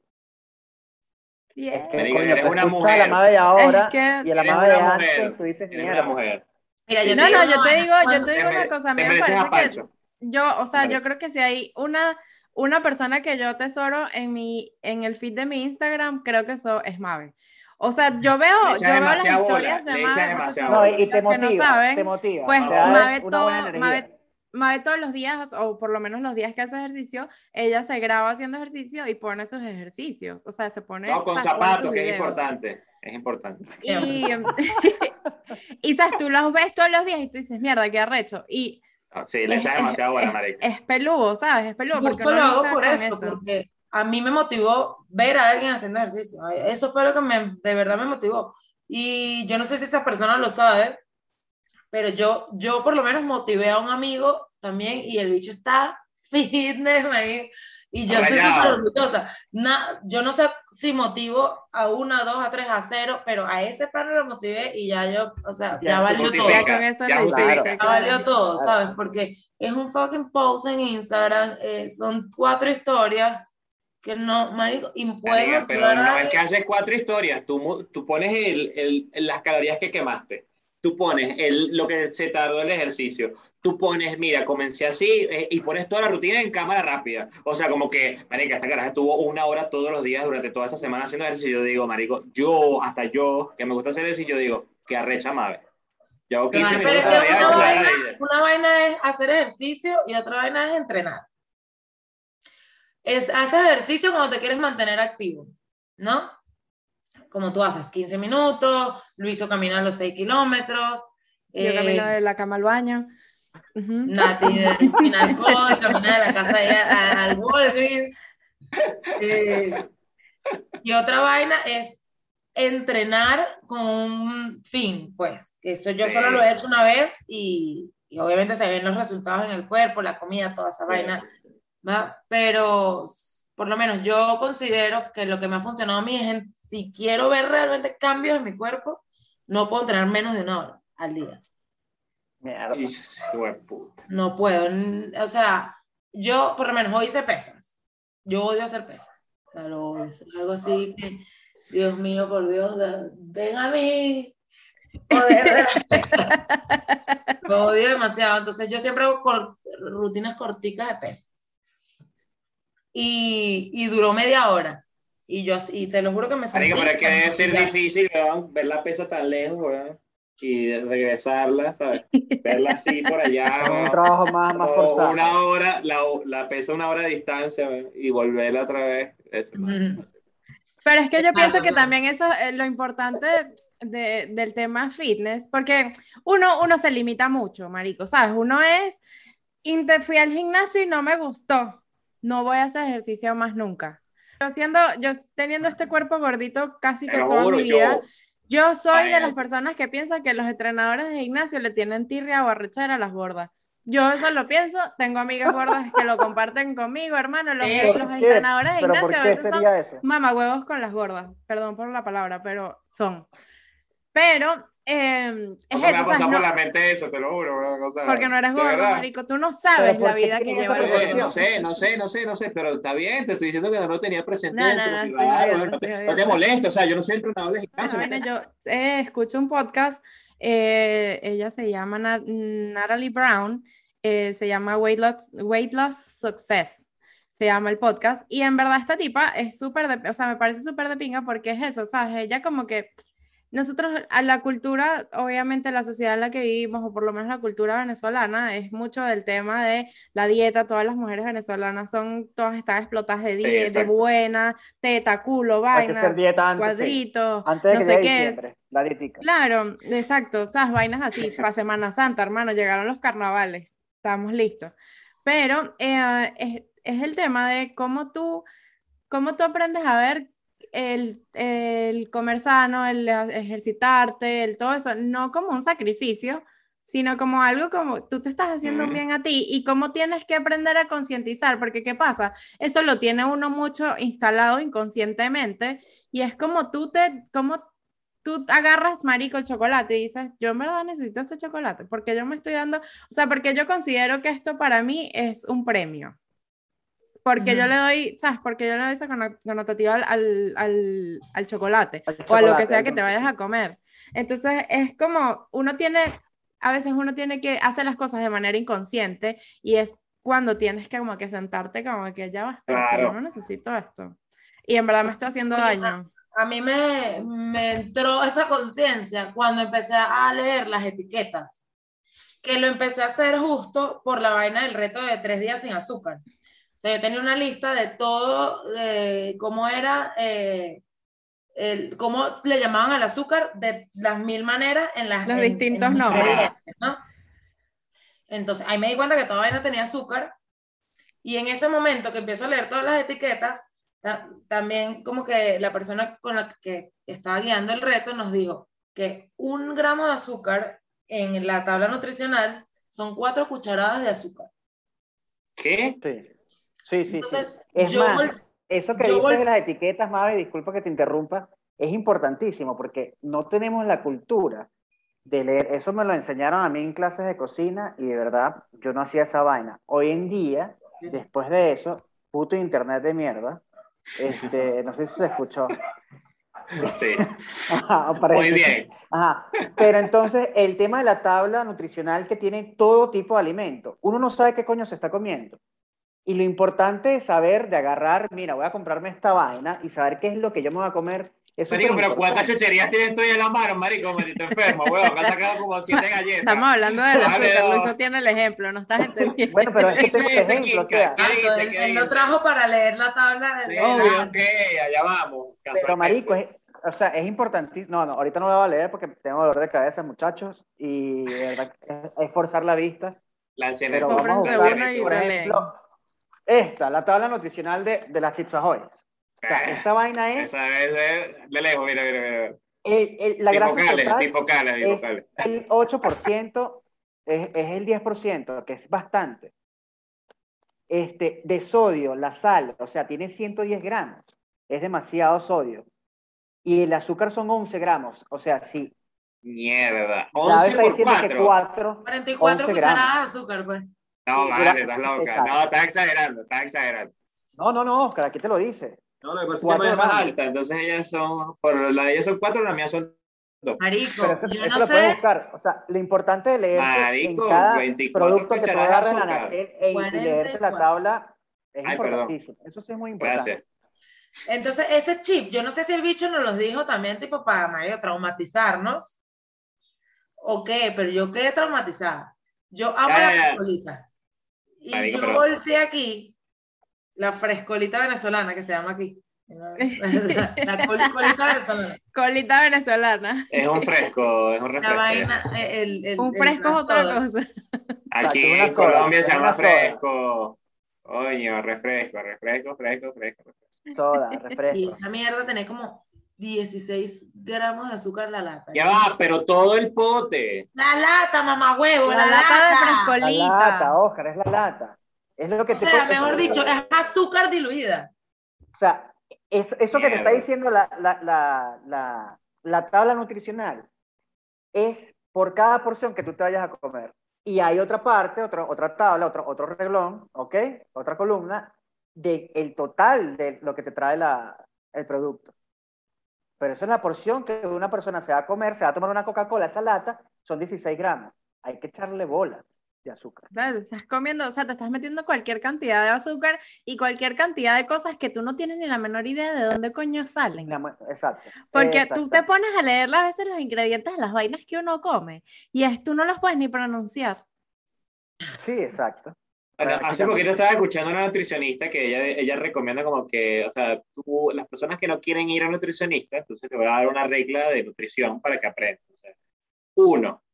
[SPEAKER 4] Yeah. eres una mujer. La de ahora y la madre de antes, tú dices,
[SPEAKER 2] una mujer.
[SPEAKER 3] Mira, yo no, no, yo te digo, yo te digo una cosa, a mí me parece que yo, o sea, yo creo que si hay una, una persona que yo atesoro en mi, en el feed de mi Instagram, creo que eso es Mave. O sea, yo veo, yo veo las historias de Mave,
[SPEAKER 4] no, y te motiva, no saben, te motiva.
[SPEAKER 3] Pues Mave, todo, Mave todos los días, o por lo menos los días que hace ejercicio, ella se graba haciendo ejercicio y pone sus ejercicios. O sea, se pone.
[SPEAKER 2] No, con zapatos, que es importante. Es importante.
[SPEAKER 3] Y, y sabes, tú los ves todos los días y tú dices, mierda, qué arrecho. Y.
[SPEAKER 2] Ah, sí, le echa demasiado buena, marica.
[SPEAKER 3] Es, peludo, ¿sabes? Es peludo.
[SPEAKER 5] Justo lo hago por eso, porque a mí me motivó ver a alguien haciendo ejercicio. Eso fue lo que me, de verdad me motivó. Y yo no sé si esa persona lo sabe, pero yo, yo por lo menos motivé a un amigo también y el bicho está fitness, y yo estoy súper orgullosa. yo no sé si motivo a una, dos, a tres, a cero, pero a ese par lo motivé y ya yo, o sea, ya, valió todo. Ya, valió todo, ¿sabes? Porque es un fucking post en Instagram, eh, son cuatro historias que no, marico, y
[SPEAKER 2] pero no es que haces cuatro historias, tú, tú pones el, el, las calorías que quemaste tú pones el, lo que se tardó el ejercicio, tú pones, mira, comencé así eh, y pones toda la rutina en cámara rápida. O sea, como que, marica, esta caraja estuvo una hora todos los días durante toda esta semana haciendo ejercicio. Yo digo, marico, yo, hasta yo, que me gusta hacer ejercicio, yo digo, que arrecha madre. Yo hago 15 minutos
[SPEAKER 5] una, vaina, una vaina es hacer ejercicio y otra vaina es entrenar. Es, hacer ejercicio cuando te quieres mantener activo, ¿no? Como tú haces, 15 minutos, Luiso camina los 6 kilómetros.
[SPEAKER 3] Yo eh, camino de la cama al baño.
[SPEAKER 5] Nati sin alcohol, camina de la casa al Walgreens. Eh, y otra vaina es entrenar con un fin, pues. Eso yo solo lo he hecho una vez y, y, obviamente se ven los resultados en el cuerpo, la comida, toda esa vaina. ¿va? Pero por lo menos yo considero que lo que me ha funcionado a mí es si quiero ver realmente cambios en mi cuerpo, no puedo entrenar menos de una hora al día. No puedo. O sea, yo por lo menos hoy hice pesas. Yo odio hacer pesas. Pero es algo así que, Dios mío, por Dios, ven a mí. Poder de las pesas. Lo odio demasiado. Entonces yo siempre hago rutinas corticas de pesas. Y, y duró media hora. Y yo así, te lo juro que me
[SPEAKER 2] sentí... Pero que debe ser difícil, ver la pesa tan lejos, ¿verdad? y regresarla, ¿sabes? Verla así por allá.
[SPEAKER 4] un trabajo más, más forzado.
[SPEAKER 2] Una hora, la, la pesa una hora de distancia y volverla otra vez.
[SPEAKER 3] Pero es que yo pienso que también eso es lo importante de, del tema fitness, porque uno, uno se limita mucho, marico, ¿sabes? Uno es, fui al gimnasio y no me gustó, no voy a hacer ejercicio más nunca. Yo, siendo, yo teniendo este cuerpo gordito casi que toda mi vida, yo soy de las personas que piensan que los entrenadores de gimnasio le tienen tirria o arrechera a las gordas. Yo eso lo pienso, tengo amigas gordas que lo comparten conmigo, hermano. Los, entrenadores de gimnasio a veces son mamahuevos con las gordas. Perdón por la palabra, pero son. Pero eh,
[SPEAKER 2] es me ha pasado por la mente eso, te lo juro.
[SPEAKER 3] porque no eres gordo, marico. Tú no sabes la vida que lleva el
[SPEAKER 2] gordo. No sé, no sé, no sé, no sé, pero está bien, te estoy diciendo que no lo tenía presente. No, no, no, no, te, no te molesta, o sea, yo no soy entrenador de gimnasio.
[SPEAKER 3] Bueno, yo eh, escucho un podcast, eh, ella se llama Natalie Brown, eh, se llama Weight Loss, Weight Loss Success se llama el podcast, y en verdad esta tipa es súper de, o sea, me parece súper de pinga porque es eso, ¿sabes? Ella como que nosotros, a la cultura, obviamente la sociedad en la que vivimos, o por lo menos la cultura venezolana, es mucho del tema de la dieta. Todas las mujeres venezolanas son, todas están explotadas de dieta, de buena, teta, culo, vaina, cuadritos,
[SPEAKER 4] antes de no que sé qué. la dietica.
[SPEAKER 3] Claro, exacto, esas vainas así, para Semana Santa, hermano, llegaron los carnavales, estamos listos. Pero eh, es, es el tema de cómo tú, cómo tú aprendes a ver el, el comer sano, el ejercitarte, el todo eso, no como un sacrificio, sino como algo como tú te estás haciendo bien a ti y cómo tienes que aprender a concientizar, porque ¿qué pasa? Eso lo tiene uno mucho instalado inconscientemente y es como tú te, como tú agarras marico el chocolate y dices, yo en verdad necesito este chocolate, porque yo me estoy dando, o sea, porque yo considero que esto para mí es un premio porque yo le doy, ¿sabes? Porque yo le doy esa connotativa al, al, al, chocolate, o a lo que sea que te vayas a comer. Entonces es como, uno tiene, a veces uno tiene que hacer las cosas de manera inconsciente y es cuando tienes que como que sentarte como que ya vas, pero no necesito esto. Y en verdad me estoy haciendo daño.
[SPEAKER 5] A, mí me, me entró esa conciencia cuando empecé a leer las etiquetas, que lo empecé a hacer justo por la vaina del reto de tres días sin azúcar yo tenía una lista de todo, de cómo era, eh, el, cómo le llamaban al azúcar de las mil maneras en las
[SPEAKER 3] Los distintos nombres.
[SPEAKER 5] ¿no? Entonces, ahí me di cuenta que toda vaina tenía azúcar. Y en ese momento que empiezo a leer todas las etiquetas, también como que la persona con la que estaba guiando el reto nos dijo que un gramo de azúcar en la tabla nutricional son cuatro cucharadas de azúcar.
[SPEAKER 2] ¿Qué?
[SPEAKER 4] Sí, sí, sí. Es más, eso que dices de las etiquetas, Mabe, disculpa que te interrumpa, es importantísimo porque no tenemos la cultura de leer. Eso me lo enseñaron a mí en clases de cocina y de verdad yo no hacía esa vaina. Hoy en día, después de eso, puto internet de mierda, este, no sé si se escuchó.
[SPEAKER 2] Sí. Muy bien.
[SPEAKER 4] Ajá. Pero entonces, el tema de la tabla nutricional que tiene todo tipo de alimentos, uno no sabe qué coño se está comiendo. Y lo importante es saber de agarrar, mira, voy a comprarme esta vaina y saber qué es lo que yo me voy a comer.
[SPEAKER 2] marico, pero ¿cuántas chucherías tienes tú en la mano, marico? Me enfermo, weón. has sacado como siete galletas.
[SPEAKER 3] Estamos hablando de la azúcar, Luis tiene el ejemplo, no estás entendiendo.
[SPEAKER 4] Bueno, pero es que tengo ejemplo, o sea.
[SPEAKER 5] ¿Qué dice? Él, lo trajo para leer la tabla.
[SPEAKER 2] De... Obvio. Ok, allá vamos.
[SPEAKER 4] Pero, marico, es, o sea, es importantísimo. No, no, ahorita no lo voy a leer porque tengo dolor de cabeza, muchachos, y de verdad es, forzar la vista.
[SPEAKER 2] La
[SPEAKER 4] pero vamos a buscar, por ejemplo, esta, la tabla nutricional de, de las chips Ahoy. O sea, esta vaina es...
[SPEAKER 2] Esa es de lejos, mira, mira, mira.
[SPEAKER 4] El, el, la grasa total
[SPEAKER 2] bifocales, bifocales.
[SPEAKER 4] Es el 8%, es, es el 10%, que es bastante. Este, de sodio, la sal, o sea, tiene 110 gramos. Es demasiado sodio. Y el azúcar son 11 gramos. O sea, si
[SPEAKER 2] Mierda. 11 por 4.
[SPEAKER 5] 4. 44 cucharadas de azúcar, pues.
[SPEAKER 2] No, vale, estás loca. No, estás exagerando, estás exagerando.
[SPEAKER 4] No, no, no, Oscar, aquí te lo dice.
[SPEAKER 2] No, lo que pasa es que es más alta, entonces ellas son, por la de ellas son 4, la mía son
[SPEAKER 5] dos. Marico,
[SPEAKER 4] Pero eso, yo no lo sé. buscar. O sea, lo importante de leer en cada producto que te en la e, y leerte la tabla es Ay, importantísimo. Perdón. Eso sí es muy importante. Gracias.
[SPEAKER 5] Entonces, ese chip, yo no sé si el bicho nos los dijo también, tipo, para Mario, traumatizarnos. ¿O qué? Pero yo quedé traumatizada. Yo amo la frescolita. Y yo volteé aquí, la frescolita venezolana que se llama aquí. La, colita venezolana.
[SPEAKER 3] Colita venezolana.
[SPEAKER 2] Es un fresco, es un refresco.
[SPEAKER 3] Eh, un fresco es otra cosa.
[SPEAKER 2] Aquí en Colombia se llama fresco. Coño, refresco, refresco, fresco, fresco.
[SPEAKER 4] Toda, refresco.
[SPEAKER 5] Y esa mierda tiene como 16 gramos de azúcar la lata.
[SPEAKER 2] Ya va, pero todo el pote.
[SPEAKER 5] La lata, mamá huevo,
[SPEAKER 3] la, lata, de frescolita.
[SPEAKER 4] La lata, Oscar, es la lata. Es lo que
[SPEAKER 5] o sea, mejor dicho, es azúcar diluida.
[SPEAKER 4] O sea, eso que te está diciendo la, la, la, la, tabla nutricional es por cada porción que tú te vayas a comer. Y hay otra parte, otra, otra tabla, otro, otro reglón, ¿ok? Otra columna del el total de lo que te trae la, el producto. Pero eso es la porción que una persona se va a comer, se va a tomar una Coca-Cola, esa lata, son 16 gramos. Hay que echarle bolas de azúcar.
[SPEAKER 3] Claro, estás comiendo, o sea, te estás metiendo cualquier cantidad de azúcar y cualquier cantidad de cosas que tú no tienes ni la menor idea de dónde coño salen.
[SPEAKER 4] Exacto.
[SPEAKER 3] Porque tú te pones a leer a veces los ingredientes de las vainas que uno come y es, tú no los puedes ni pronunciar.
[SPEAKER 4] Sí, exacto.
[SPEAKER 2] Bueno, hace poquito estaba escuchando a una nutricionista que ella, ella recomienda como que, o sea, tú, las personas que no quieren ir a nutricionista, entonces te voy a dar una regla de nutrición para que aprendas. uno,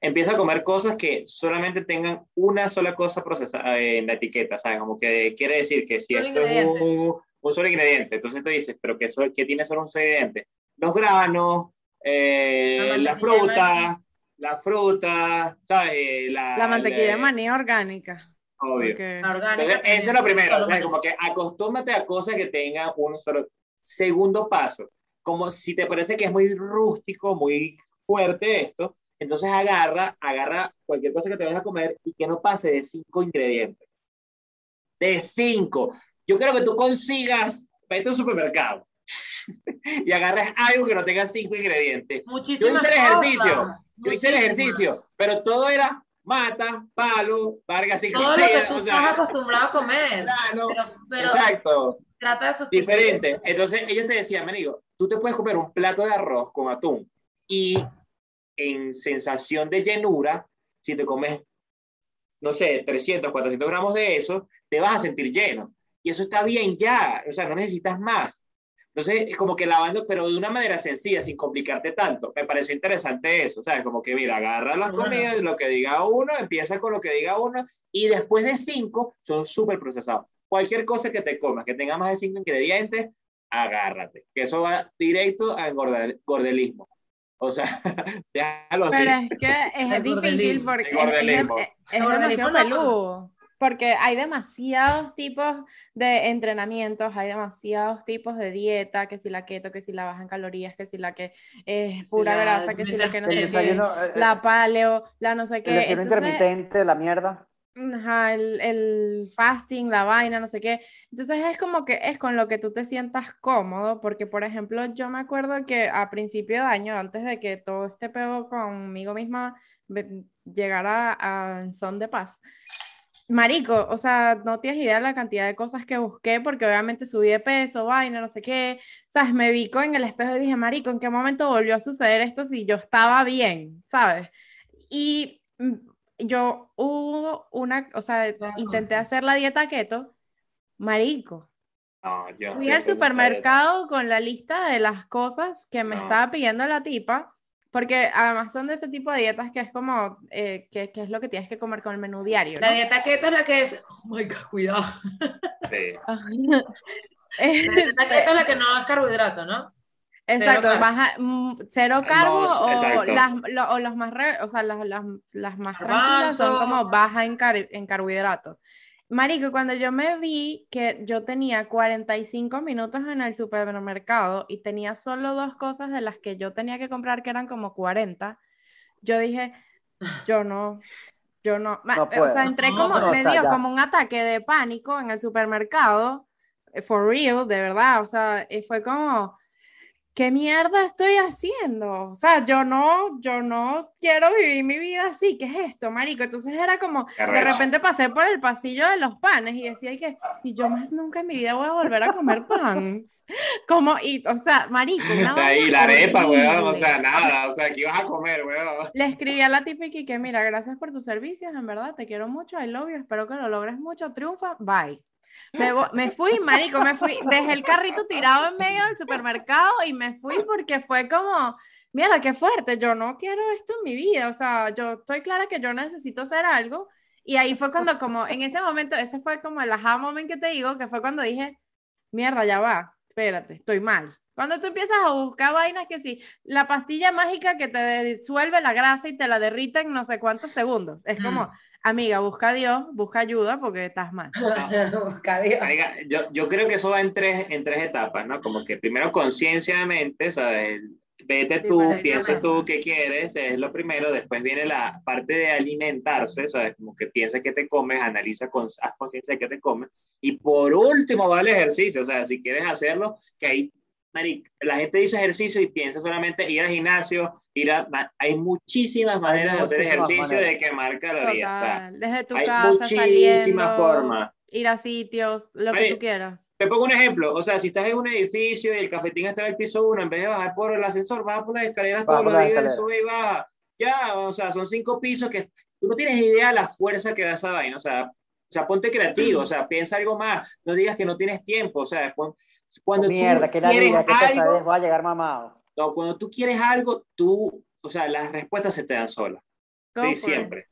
[SPEAKER 2] empieza a comer cosas que solamente tengan una sola cosa procesada en la etiqueta, ¿sabes? Como que quiere decir que si esto es un, un, solo ingrediente, entonces te dices, pero que, que tiene solo un solo ingrediente. Los granos, eh, la, fruta, la fruta, ¿sabes?
[SPEAKER 3] La, la mantequilla de maní orgánica.
[SPEAKER 2] Obvio. Entonces, eso es lo primero, o sea, como que acostúmate a cosas que tengan un solo. Segundo paso, como si te parece que es muy rústico, muy fuerte esto, entonces agarra, agarra cualquier cosa que te vayas a comer y que no pase de cinco ingredientes. De cinco. Yo quiero que tú consigas, vete a un supermercado y agarres algo que no tenga cinco ingredientes.
[SPEAKER 5] Muchísimas
[SPEAKER 2] yo hice el ejercicio, yo hice el ejercicio, pero todo era mata, palo, Vargas y
[SPEAKER 5] Todo lo que tú estás acostumbrado a comer.
[SPEAKER 2] Claro, pero, exacto.
[SPEAKER 5] Trata de
[SPEAKER 2] Diferente. Entonces ellos te decían, me digo, tú te puedes comer un plato de arroz con atún y en sensación de llenura, si te comes, no sé, 300, 400 gramos de eso, te vas a sentir lleno. Y eso está bien ya, o sea, no necesitas más. Entonces, es como que lavando, pero de una manera sencilla, sin complicarte tanto. Me pareció interesante eso, ¿sabes? Como que, mira, agarra las comidas, lo que diga uno, empieza con lo que diga uno, y después de cinco, son súper procesados. Cualquier cosa que te comas, que tenga más de cinco ingredientes, agárrate, que eso va directo a gordelismo. O sea, déjalo
[SPEAKER 3] así. Pero es que es difícil porque es, es, demasiado peludo. Porque hay demasiados tipos de entrenamientos, hay demasiados tipos de dieta, que si la keto, que si la baja en calorías, que si la que es pura grasa, que si la que no sé qué, eh, la eh, paleo, la no sé qué.
[SPEAKER 4] El intermitente, la mierda.
[SPEAKER 3] Ajá, el, el, fasting, la vaina, no sé qué. Entonces es como que es con lo que tú te sientas cómodo, porque por ejemplo yo me acuerdo que a principio de año, antes de que todo este pedo conmigo misma llegara a son de paz, Marico, o sea, no tienes idea de la cantidad de cosas que busqué, porque obviamente subí de peso, vaina, no sé qué. ¿Sabes? Me vi con el espejo y dije, Marico, ¿en qué momento volvió a suceder esto si yo estaba bien? ¿Sabes? Y mm, yo hubo una, o sea, intenté hacer la dieta keto, Marico. Fui al supermercado con la lista de las cosas que me estaba pidiendo la tipa porque además son de ese tipo de dietas que es como, eh, que, que, es lo que tienes que comer con el menú diario.
[SPEAKER 5] La dieta keto es la que es, oh my God, cuidado.
[SPEAKER 2] Sí.
[SPEAKER 5] la dieta keto es la que no es carbohidrato, ¿no?
[SPEAKER 3] Exacto, cero baja, mm, cero carbo o, las, o los más, o sea, las, las, las más tranquilas son como baja en, car en carbohidratos. Marico, cuando yo me vi que yo tenía 45 minutos en el supermercado y tenía solo dos cosas de las que yo tenía que comprar, que eran como 40, yo dije, yo no, yo no. o sea, entré como, me dio como un ataque de pánico en el supermercado, eh, for real, de verdad, o sea, fue como, ¿qué mierda estoy haciendo? O sea, yo no, yo no quiero vivir mi vida así, ¿qué es esto, marico? Entonces era como, de repente pasé por el pasillo de los panes y decía que, y yo más nunca en mi vida voy a volver a comer pan. Como, y, o sea, marico,
[SPEAKER 2] Y la arepa, weón, o sea, nada, o sea, ¿qué ibas a comer, weón?
[SPEAKER 3] Le escribí a la típica que, mira, gracias por tus servicios, en verdad, te quiero mucho, I love you, espero que lo logres mucho, triunfa, bye. Me, me, fui, marico, me fui, dejé el carrito tirado en medio del supermercado y me fui porque fue como, mira, qué fuerte, yo no quiero esto en mi vida, o sea, yo estoy clara que yo necesito hacer algo y ahí fue cuando como, en ese momento, ese fue como el aha moment que te digo, que fue cuando dije, mierda, ya va, espérate, estoy mal. Cuando tú empiezas a buscar vainas que sí, la pastilla mágica que te disuelve la grasa y te la derrita en no sé cuántos segundos, es como. Amiga, busca a Dios, busca ayuda porque estás mal.
[SPEAKER 2] busca a Dios. yo, yo, creo que eso va en tres, en tres etapas, ¿no? Como que primero conciencia de mente, ¿sabes? vete tú, piensa tú qué quieres, es lo primero, después viene la parte de alimentarse, ¿sabes? Como que piensa qué te comes, analiza, con, haz conciencia de qué te comes, y por último va el ejercicio, o sea, si quieres hacerlo, que hay, la gente dice ejercicio y piensa solamente ir al gimnasio, ir a, hay muchísimas maneras de hacer ejercicio, de quemar calorías, o sea,
[SPEAKER 3] desde tu hay casa, muchísimas formas. Ir a sitios, lo que tú quieras
[SPEAKER 2] te pongo un ejemplo, o sea, si estás en un edificio y el cafetín está en el piso 1, en vez de bajar por el ascensor, baja por las escaleras todos los días, sube y baja. Ya, o sea, son cinco pisos que tú no tienes idea de la fuerza que da esa vaina, o sea, o sea, ponte creativo, o sea, piensa algo más, no digas que no tienes tiempo, o sea, cuando
[SPEAKER 4] Mierda, tú que la quieres que algo, va a llegar mamado.
[SPEAKER 2] No, cuando tú quieres algo, tú, o sea, las respuestas se te dan solas. Sí, siempre.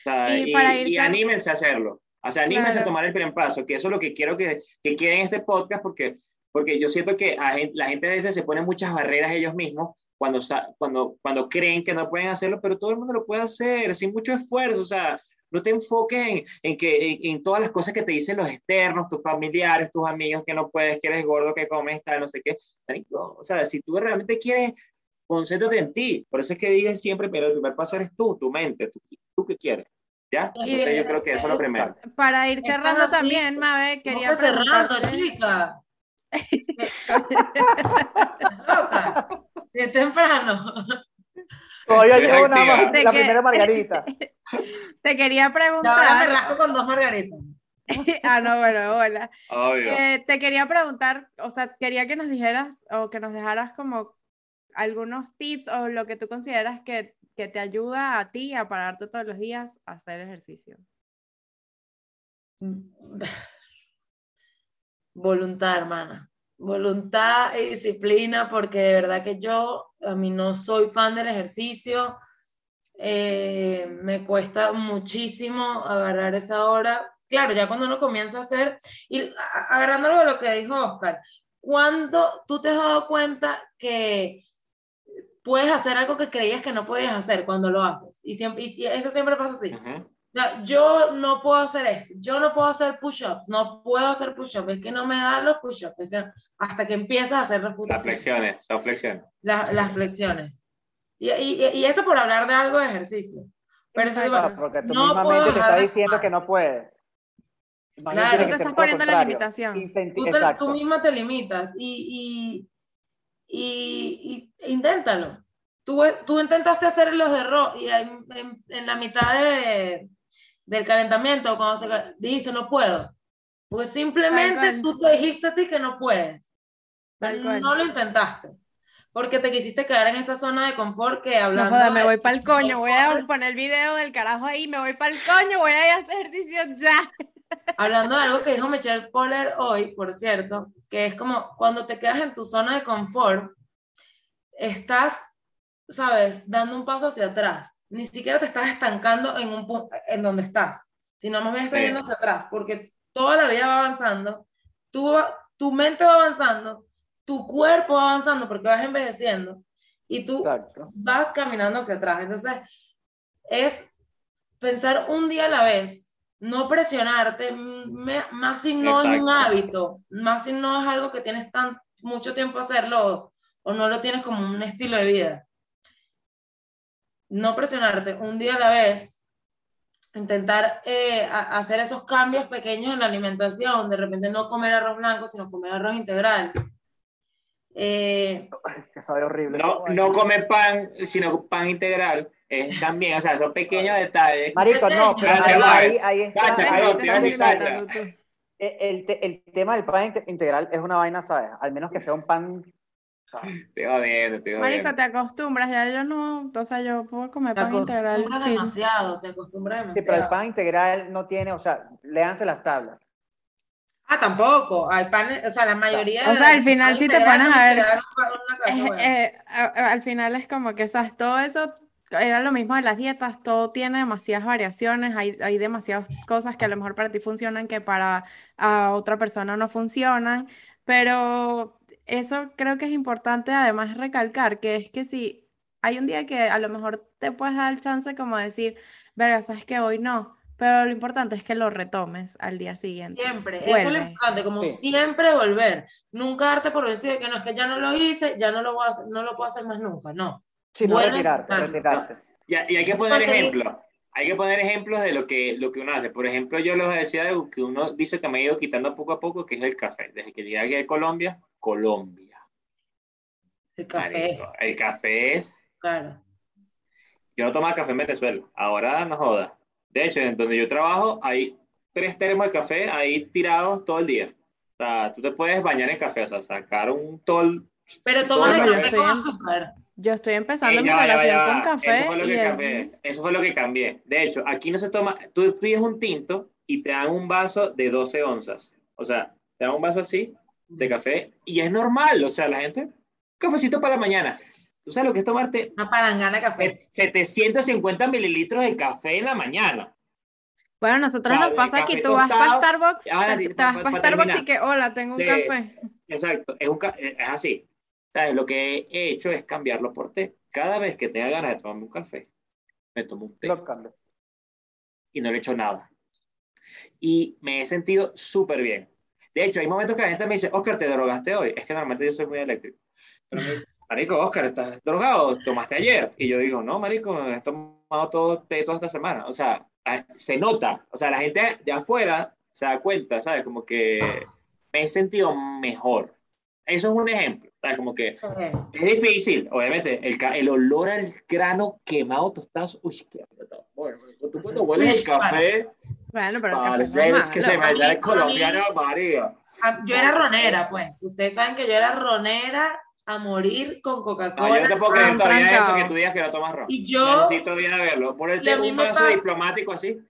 [SPEAKER 2] O sea, y, y anímense a hacerlo. O sea, anímense a tomar el primer paso, que eso es lo que quiero que, que quede en este podcast, porque, porque yo siento que la gente a veces se pone muchas barreras ellos mismos cuando, cuando, cuando creen que no pueden hacerlo, pero todo el mundo lo puede hacer sin mucho esfuerzo. O sea, no te enfoques en, en que, en, todas las cosas que te dicen los externos, tus familiares, tus amigos, que no puedes, que eres gordo, que comes, tal, no sé qué. O sea, si tú realmente quieres, concéntrate en ti. Por eso es que dices siempre, pero el primer paso eres tú, tu mente, tú, tú qué quieres. ¿Ya? Entonces yo creo que eso es lo primero.
[SPEAKER 3] Para ir cerrando también, Mabe, quería
[SPEAKER 5] cerrando, chica? de temprano.
[SPEAKER 4] Todavía llevo una más, la primera margarita.
[SPEAKER 3] Te quería preguntar.
[SPEAKER 5] ahora me rasco con dos margaritas.
[SPEAKER 3] ah, no, bueno, hola. Eh, te quería preguntar, o sea, quería que nos dijeras o que nos dejaras como algunos tips o lo que tú consideras que que te ayuda a ti a pararte todos los días a hacer ejercicio?
[SPEAKER 5] Voluntad, hermana. Voluntad y disciplina, porque de verdad que yo, a mí no soy fan del ejercicio. Eh, me cuesta muchísimo agarrar esa hora. Claro, ya cuando uno comienza a hacer, y agarrándolo de lo que dijo Oscar, cuando tú te has dado cuenta que puedes hacer algo que creías que no podías hacer cuando lo haces. Y, siempre, eso siempre pasa así. Yo no puedo hacer esto, yo no puedo hacer push-ups, no puedo hacer push-ups, es que no me dan los push-ups, hasta que empiezas a hacer
[SPEAKER 2] las flexiones, son flexiones.
[SPEAKER 5] las flexiones. Y, y, y, eso por hablar de algo de ejercicio. Pero eso
[SPEAKER 4] porque tú no misma te está diciendo que no puedes.
[SPEAKER 3] Claro, tú te estás poniendo la limitación.
[SPEAKER 5] Tú, tú, misma te limitas y, y, inténtalo. Tú, tú, intentaste hacer los errores y en, en, la mitad de, del calentamiento, cuando se, dijiste no puedo. Pues simplemente tú te dijiste a ti que no puedes. no lo intentaste. Porque te quisiste quedar en esa zona de confort que hablando.
[SPEAKER 3] No, me voy para el coño, voy a poner el video del carajo ahí, me voy para el coño, voy a hacer ejercicio ya.
[SPEAKER 5] Hablando de algo que dijo Michelle Poller hoy, por cierto, que es como cuando te quedas en tu zona de confort, estás, sabes, dando un paso hacia atrás. Ni siquiera te estás estancando en un punto en donde estás, sino más bien estás yendo hacia atrás, porque toda la vida va avanzando, tu, tu mente va avanzando, tu cuerpo va avanzando porque vas envejeciendo y tú vas caminando hacia atrás. Entonces, es pensar un día a la vez no presionarte, más si no es un hábito, más si no es algo que tienes tan mucho tiempo hacerlo o no lo tienes como un estilo de vida. No presionarte un día a la vez, intentar eh, hacer esos cambios pequeños en la alimentación, de repente no comer arroz blanco, sino comer arroz integral.
[SPEAKER 4] Eh, que sabe horrible.
[SPEAKER 2] No, no comer pan, sino pan integral. Es también, o sea, son pequeños detalles.
[SPEAKER 4] Marico, no, pero ahí, ahí, está. Sacha, el, el, tema del pan integral es una vaina, ¿sabes? Al menos que sea un pan
[SPEAKER 2] te va bien, te va
[SPEAKER 3] Marico, te acostumbras, ya yo no, o sea, yo puedo comer pan integral.
[SPEAKER 5] Te demasiado, te acostumbras demasiado.
[SPEAKER 4] Sí, pero el pan integral no tiene, o sea, léanse las tablas.
[SPEAKER 5] Ah, tampoco, al pan, o sea, la mayoría...
[SPEAKER 3] O sea, al final si te pones a ver, eh, al final es como que, ¿sabes? Todo eso era lo mismo de las dietas, todo tiene demasiadas variaciones, hay, hay demasiadas cosas que a lo mejor para ti funcionan que para a otra persona no funcionan, pero eso creo que es importante además recalcar, que es que si hay un día que a lo mejor te puedes dar el chance como decir, verga, sabes que hoy no, pero lo importante es que lo retomes al día siguiente.
[SPEAKER 5] Siempre, eso es lo importante, como siempre volver, nunca darte por vencido de que no es que ya no lo hice, ya no lo, voy a hacer, no lo puedo hacer más nunca, no.
[SPEAKER 4] Sí, no retirarte, retirarte.
[SPEAKER 2] Y, hay que poner ejemplos. Hay que poner ejemplos de lo que, lo que uno hace. Por ejemplo, yo les decía de que uno dice que me ha ido quitando poco a poco, que es el café. Desde que llegué aquí a Colombia, Colombia.
[SPEAKER 5] El café.
[SPEAKER 2] el café es.
[SPEAKER 5] Claro.
[SPEAKER 2] Yo no tomaba café en Venezuela. Ahora no joda. De hecho, en donde yo trabajo, hay tres termos de café ahí tirados todo el día. O sea, tú te puedes bañar en café, o sea, sacar un tol.
[SPEAKER 5] Pero tomas el café con azúcar.
[SPEAKER 3] Yo estoy empezando mi relación con café.
[SPEAKER 2] Eso fue, lo que cambié. Eso fue lo que cambié. De hecho, aquí no se toma, tú pides un tinto y te dan un vaso de 12 onzas. O sea, te dan un vaso así de café y es normal. O sea, la gente, cafecito para la mañana. ¿Tú sabes lo que es tomarte?
[SPEAKER 5] Una palangana de café.
[SPEAKER 2] 750 mililitros de café en la mañana.
[SPEAKER 3] Bueno, nosotros nos pasa que tú vas para Starbucks, ah, te, vas para Starbucks y que, hola, tengo un café.
[SPEAKER 2] Exacto, es, un, es así. ¿Sabes? Lo que he hecho es cambiarlo por té. Cada vez que tenga ganas de tomarme un café, me tomo un té.
[SPEAKER 4] Lo cambio.
[SPEAKER 2] Y no le he hecho nada. Y me he sentido súper bien. De hecho, hay momentos que la gente me dice, Oscar, ¿te drogaste hoy? Es que normalmente yo soy muy eléctrico. Pero me dice, Marico, Oscar, ¿estás drogado? ¿Tomaste ayer? Y yo digo, no, Marico, he tomado todo toda esta semana. O sea, se nota. O sea, la gente de afuera se da cuenta, ¿sabes? Como que me he sentido mejor. Eso es un ejemplo. Como que es difícil, obviamente, el, el olor al grano quemado tostado, uy, qué bueno, tú cuando hueles el café,
[SPEAKER 3] bueno, pero
[SPEAKER 2] parece es que se me sale colombiano María.
[SPEAKER 5] Ah, yo era ronera, pues, ustedes saben que yo era ronera a morir con Coca-Cola.
[SPEAKER 2] No, yo no te puedo creer todavía eso que tú digas que no tomas ron.
[SPEAKER 5] Y yo...
[SPEAKER 2] Necesito bien a verlo. Ponerte un vaso diplomático así.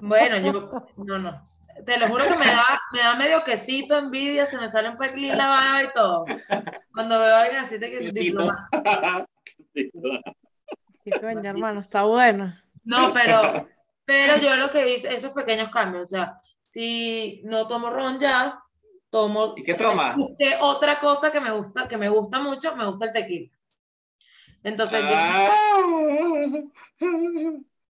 [SPEAKER 5] bueno, yo... No, no te lo juro que me da, me da medio quesito, envidia, se me sale un pelín la y todo. Cuando veo a alguien así de que es diploma.
[SPEAKER 3] coño, hermano, está bueno.
[SPEAKER 5] No, pero, pero yo lo que hice, esos pequeños cambios, o sea, si no tomo ron ya, tomo.
[SPEAKER 2] ¿Y qué tomas?
[SPEAKER 5] Otra cosa que me gusta, que me gusta mucho, me gusta el tequila. Entonces,
[SPEAKER 2] ah.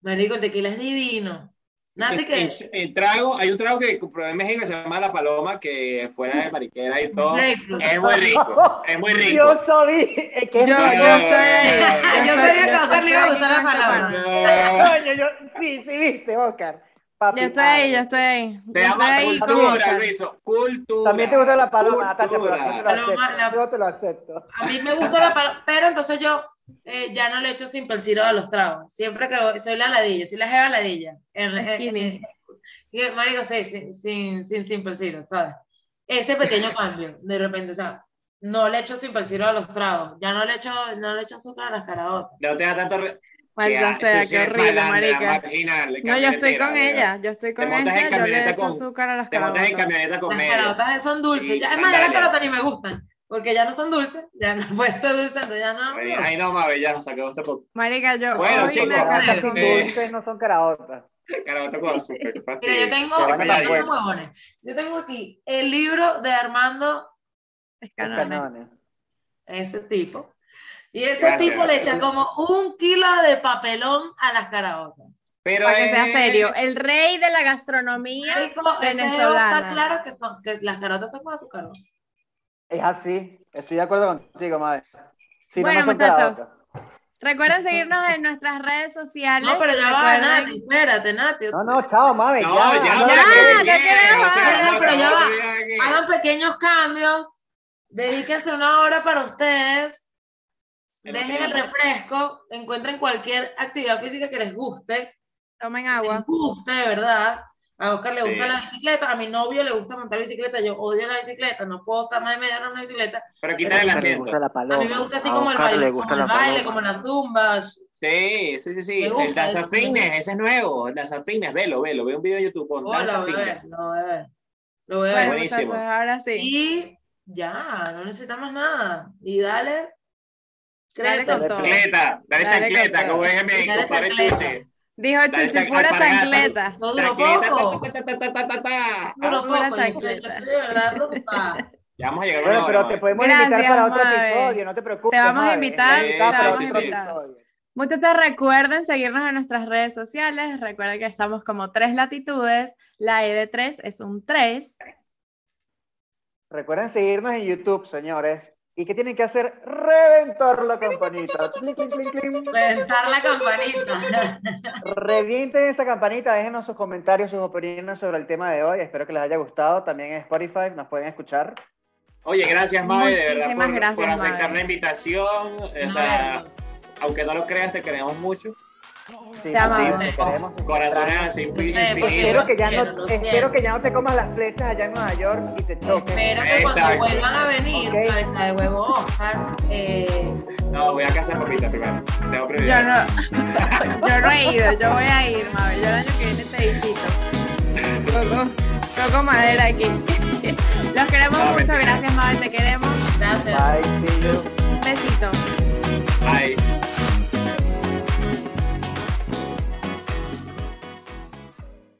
[SPEAKER 5] me digo, el tequila es divino.
[SPEAKER 2] Nati, que... El, trago, hay un trago que comprobé en México que se llama La Paloma, que fuera de mariquera y todo. Es muy rico, es muy rico.
[SPEAKER 4] Yo sabía que
[SPEAKER 3] yo, yo estoy
[SPEAKER 5] Yo sabía que a Oscar le iba a gustar la paloma.
[SPEAKER 4] Coño, yo, sí, sí, viste, Oscar.
[SPEAKER 3] Papi, yo estoy ahí, yo estoy ahí.
[SPEAKER 2] Te llama cultura, Luis. Cultura.
[SPEAKER 4] También te gusta la paloma, Natacha, pero yo te lo acepto.
[SPEAKER 5] A mí me gusta la paloma, pero entonces yo eh, ya no le echo sin persiro a los tragos. Siempre que soy la ladilla, soy la jeva ladilla. En, en, marico, sí, sin, sin, sin, sin ¿sabes? Ese pequeño cambio, de repente, o sea, no le echo sin persiro a los tragos. Ya no le echo, no le echo azúcar a las carabotas.
[SPEAKER 2] No te da tanto... Re...
[SPEAKER 3] Maldita sea, qué horrible, marica. No, yo estoy con ella, yo estoy con ella, yo le echo azúcar a las carabotas.
[SPEAKER 2] Te montas en camioneta con
[SPEAKER 5] Las carabotas son dulces, ya, es más, ya las carabotas ni me gustan porque ya no son dulces, ya no puede ser dulce, entonces ya no.
[SPEAKER 2] Ay, no, mames, ya saqué este poco.
[SPEAKER 3] Marica, yo.
[SPEAKER 2] Bueno, chicos,
[SPEAKER 4] me con dulces no son caraotas.
[SPEAKER 2] Caraotas con azúcar.
[SPEAKER 5] Mira, yo tengo, yo tengo aquí el libro de Armando Escanones. Ese tipo. Y ese tipo le echa como un kilo de papelón a las caraotas.
[SPEAKER 3] Pero Para que sea serio, el rey de la gastronomía venezolana.
[SPEAKER 5] Está claro que, son, que las carotas son con azúcar.
[SPEAKER 4] Es así, estoy de acuerdo contigo, madre.
[SPEAKER 3] bueno, muchachos, recuerden seguirnos en nuestras redes sociales.
[SPEAKER 5] No, pero ya va, Nati, espérate, Nati.
[SPEAKER 4] No, no, chao, madre,
[SPEAKER 2] no, ya. Ya, ya, ya,
[SPEAKER 5] pero ya va. Hagan pequeños cambios, dedíquense una hora para ustedes Dejen el refresco, encuentren cualquier actividad física que les guste.
[SPEAKER 3] Tomen agua.
[SPEAKER 5] Les guste, de verdad. A Oscar le gusta la bicicleta, a mi novio le gusta montar bicicleta, yo odio la bicicleta, no puedo estar más de media hora en una bicicleta.
[SPEAKER 2] Pero quita el asiento.
[SPEAKER 5] A mí me gusta así como el baile, como el baile, como la zumba.
[SPEAKER 2] Sí, sí, sí, sí. el Danza Fitness, ese es nuevo, el Danza Fitness, velo, velo, ve un video en YouTube con oh, Danza Fitness.
[SPEAKER 5] Lo voy a ver, lo voy a ver.
[SPEAKER 2] Buenísimo.
[SPEAKER 3] ahora sí.
[SPEAKER 5] Y ya, no necesitamos nada. Y dale,
[SPEAKER 2] Dale con todo. Chancleta, dale, chancleta, como es México, para Chuche.
[SPEAKER 3] Dijo Chuche, pura chancleta.
[SPEAKER 5] Poco.
[SPEAKER 2] Ya vamos a llegar
[SPEAKER 4] bueno, pero te podemos invitar para otro episodio, no te preocupes.
[SPEAKER 3] Te vamos a invitar. Te vamos a invitar. Muchachos, recuerden seguirnos en nuestras redes sociales. Recuerden que estamos como tres latitudes. La E de tres es un 3.
[SPEAKER 4] Recuerden seguirnos en YouTube, señores. ¿Y qué tienen que hacer? Reventar la campanita.
[SPEAKER 5] Reventar la campanita.
[SPEAKER 4] Revienten esa campanita, déjenos sus comentarios, sus opiniones sobre el tema de hoy. Espero que les haya gustado. También en Spotify nos pueden escuchar.
[SPEAKER 2] Oye, gracias, Mae, de verdad, por, aceptar la invitación. O sea, aunque no lo creas, te queremos mucho.
[SPEAKER 4] Sí,
[SPEAKER 2] Corazones así
[SPEAKER 4] espero, que ya no, espero que ya no te comas las flechas allá en Nueva York y te choques.
[SPEAKER 5] Espero que cuando vuelvan a venir, okay. cabeza de huevo Oscar. Eh...
[SPEAKER 2] No, voy a casa papita primero. Tengo
[SPEAKER 3] yo no, yo no he ido, yo voy a ir, Mabel. Yo el año que viene te visito. Toco, toco madera aquí. Los queremos mucho, gracias, Mabel, te queremos.
[SPEAKER 5] Gracias.
[SPEAKER 4] Bye, see you.